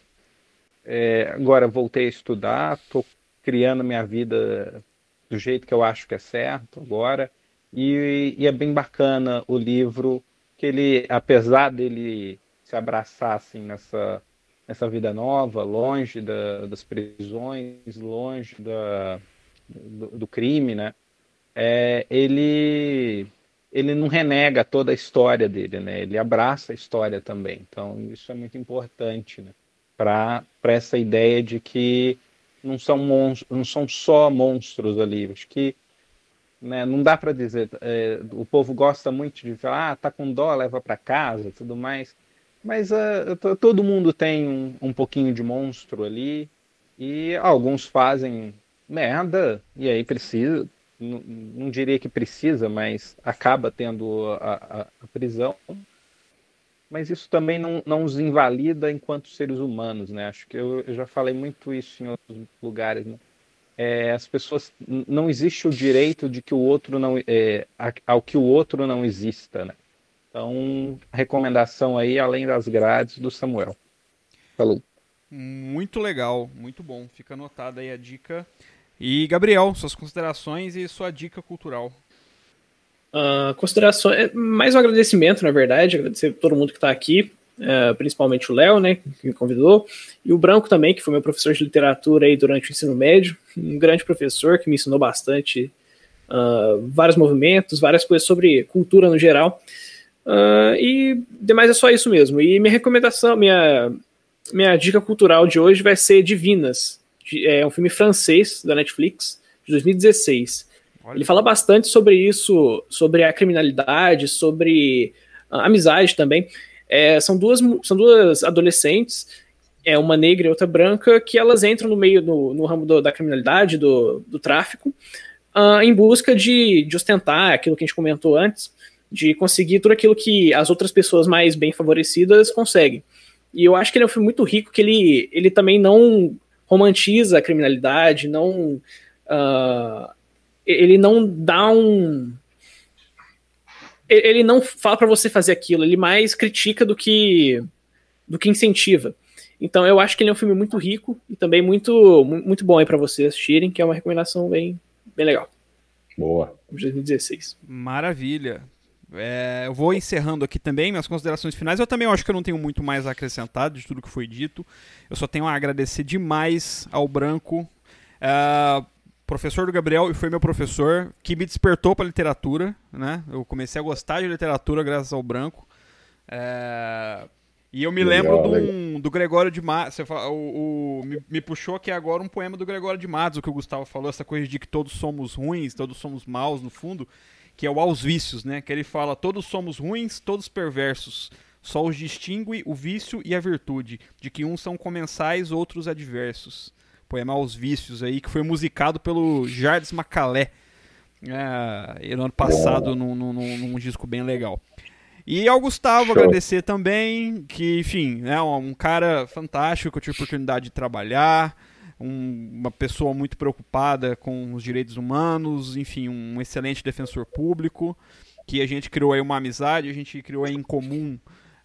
Speaker 4: é, agora voltei a estudar, tô criando minha vida do jeito que eu acho que é certo agora. E, e, é bem bacana o livro, que ele, apesar dele se abraçar assim nessa, nessa vida nova, longe da, das prisões, longe da, do, do crime, né? É, ele ele não renega toda a história dele, né? Ele abraça a história também. Então isso é muito importante, né? Para essa ideia de que não são monstros, não são só monstros ali. Acho que né? Não dá para dizer. É, o povo gosta muito de falar, ah, tá com dó, leva para casa, tudo mais. Mas uh, todo mundo tem um, um pouquinho de monstro ali e alguns fazem merda e aí precisa, não, não diria que precisa, mas acaba tendo a, a, a prisão. Mas isso também não, não os invalida enquanto seres humanos, né? Acho que eu, eu já falei muito isso em outros lugares, né? É, as pessoas não existe o direito de que o outro não é, ao que o outro não exista, né? Então, recomendação aí além das grades do Samuel. Falou.
Speaker 1: Muito legal, muito bom. Fica anotada aí a dica. E Gabriel, suas considerações e sua dica cultural.
Speaker 2: Uh, considerações, é mais um agradecimento, na verdade, agradecer a todo mundo que está aqui uh, principalmente o Léo, né, que me convidou, e o Branco também, que foi meu professor de literatura aí durante o ensino médio, um grande professor que me ensinou bastante uh, vários movimentos, várias coisas sobre cultura no geral. Uh, e demais é só isso mesmo. E minha recomendação, minha, minha dica cultural de hoje vai ser Divinas. É um filme francês da Netflix, de 2016. Olha. Ele fala bastante sobre isso, sobre a criminalidade, sobre a amizade também. É, são, duas, são duas adolescentes, é uma negra e outra branca, que elas entram no meio no, no ramo do, da criminalidade, do, do tráfico, uh, em busca de, de ostentar aquilo que a gente comentou antes, de conseguir tudo aquilo que as outras pessoas mais bem favorecidas conseguem. E eu acho que ele é um filme muito rico, que ele, ele também não romantiza a criminalidade, não. Uh, ele não dá um, ele não fala para você fazer aquilo, ele mais critica do que do que incentiva. Então eu acho que ele é um filme muito rico e também muito muito bom aí para vocês assistirem, que é uma recomendação bem bem legal.
Speaker 3: Boa.
Speaker 2: 2016.
Speaker 1: Maravilha. É, eu vou encerrando aqui também minhas considerações finais. Eu também acho que eu não tenho muito mais a acrescentar de tudo que foi dito. Eu só tenho a agradecer demais ao Branco Uh, professor do Gabriel e foi meu professor que me despertou para literatura, né? Eu comecei a gostar de literatura graças ao Branco. É... E eu me legal, lembro do, do Gregório de Matos. O, o, me, me, puxou aqui agora um poema do Gregório de Matos, o que o Gustavo falou, essa coisa de que todos somos ruins, todos somos maus no fundo, que é o aos vícios, né? Que ele fala: todos somos ruins, todos perversos. Só os distingue o vício e a virtude, de que uns são comensais, outros adversos. Poema aos vícios aí, que foi musicado pelo Jardim Macalé. É, no ano passado, num, num, num disco bem legal. E ao Gustavo Show. agradecer também, que, enfim, é um, um cara fantástico que eu tive a oportunidade de trabalhar, um, uma pessoa muito preocupada com os direitos humanos, enfim, um excelente defensor público, que a gente criou aí uma amizade, a gente criou aí em comum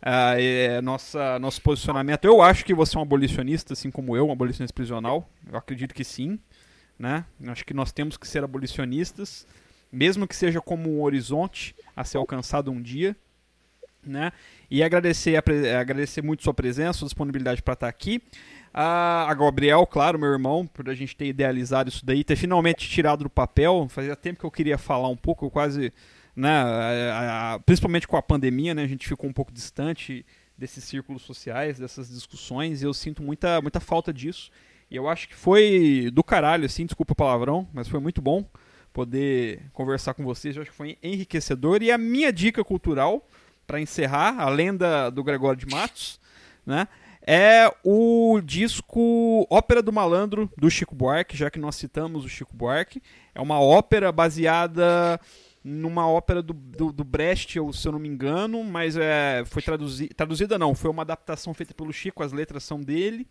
Speaker 1: uh, é, nossa, nosso posicionamento. Eu acho que você é um abolicionista, assim como eu, um abolicionista prisional. Eu acredito que sim. Né? Acho que nós temos que ser abolicionistas, mesmo que seja como um horizonte a ser alcançado um dia né? E agradecer, agradecer muito sua presença, sua disponibilidade para estar aqui. A, a Gabriel, claro, meu irmão, por a gente ter idealizado isso daí, ter finalmente tirado do papel. Fazia tempo que eu queria falar um pouco, eu quase, né, principalmente com a pandemia, né, a gente ficou um pouco distante desses círculos sociais, dessas discussões, e eu sinto muita, muita falta disso. E eu acho que foi do caralho, assim, desculpa o palavrão, mas foi muito bom poder conversar com vocês. Eu acho que foi enriquecedor. E a minha dica cultural para encerrar, a lenda do Gregório de Matos, né? É o disco Ópera do Malandro do Chico Buarque, já que nós citamos o Chico Buarque. É uma ópera baseada numa ópera do, do, do Brecht, se eu não me engano, mas é, foi traduzi traduzida não, foi uma adaptação feita pelo Chico, as letras são dele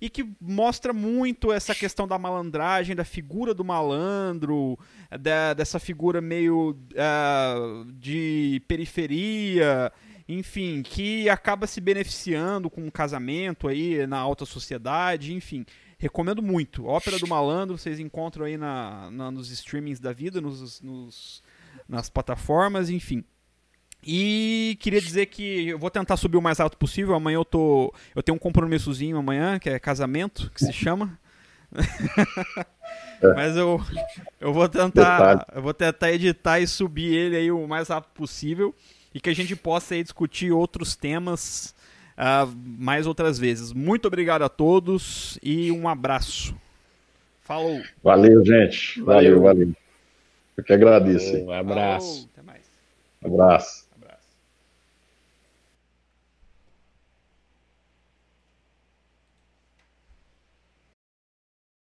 Speaker 1: e que mostra muito essa questão da malandragem, da figura do malandro, da, dessa figura meio uh, de periferia, enfim, que acaba se beneficiando com um casamento aí na alta sociedade, enfim. Recomendo muito. Ópera do Malandro, vocês encontram aí na, na nos streamings da vida, nos, nos, nas plataformas, enfim. E queria dizer que eu vou tentar subir o mais alto possível. Amanhã eu tô. Eu tenho um compromissozinho amanhã, que é casamento, que se chama. Mas eu, eu vou tentar. Eu vou tentar editar e subir ele aí o mais rápido possível. E que a gente possa aí discutir outros temas uh, mais outras vezes. Muito obrigado a todos e um abraço. Falou.
Speaker 3: Valeu, gente. Valeu, valeu. valeu. Eu que agradeço.
Speaker 4: Um abraço.
Speaker 1: Falou. Até mais.
Speaker 3: Um abraço.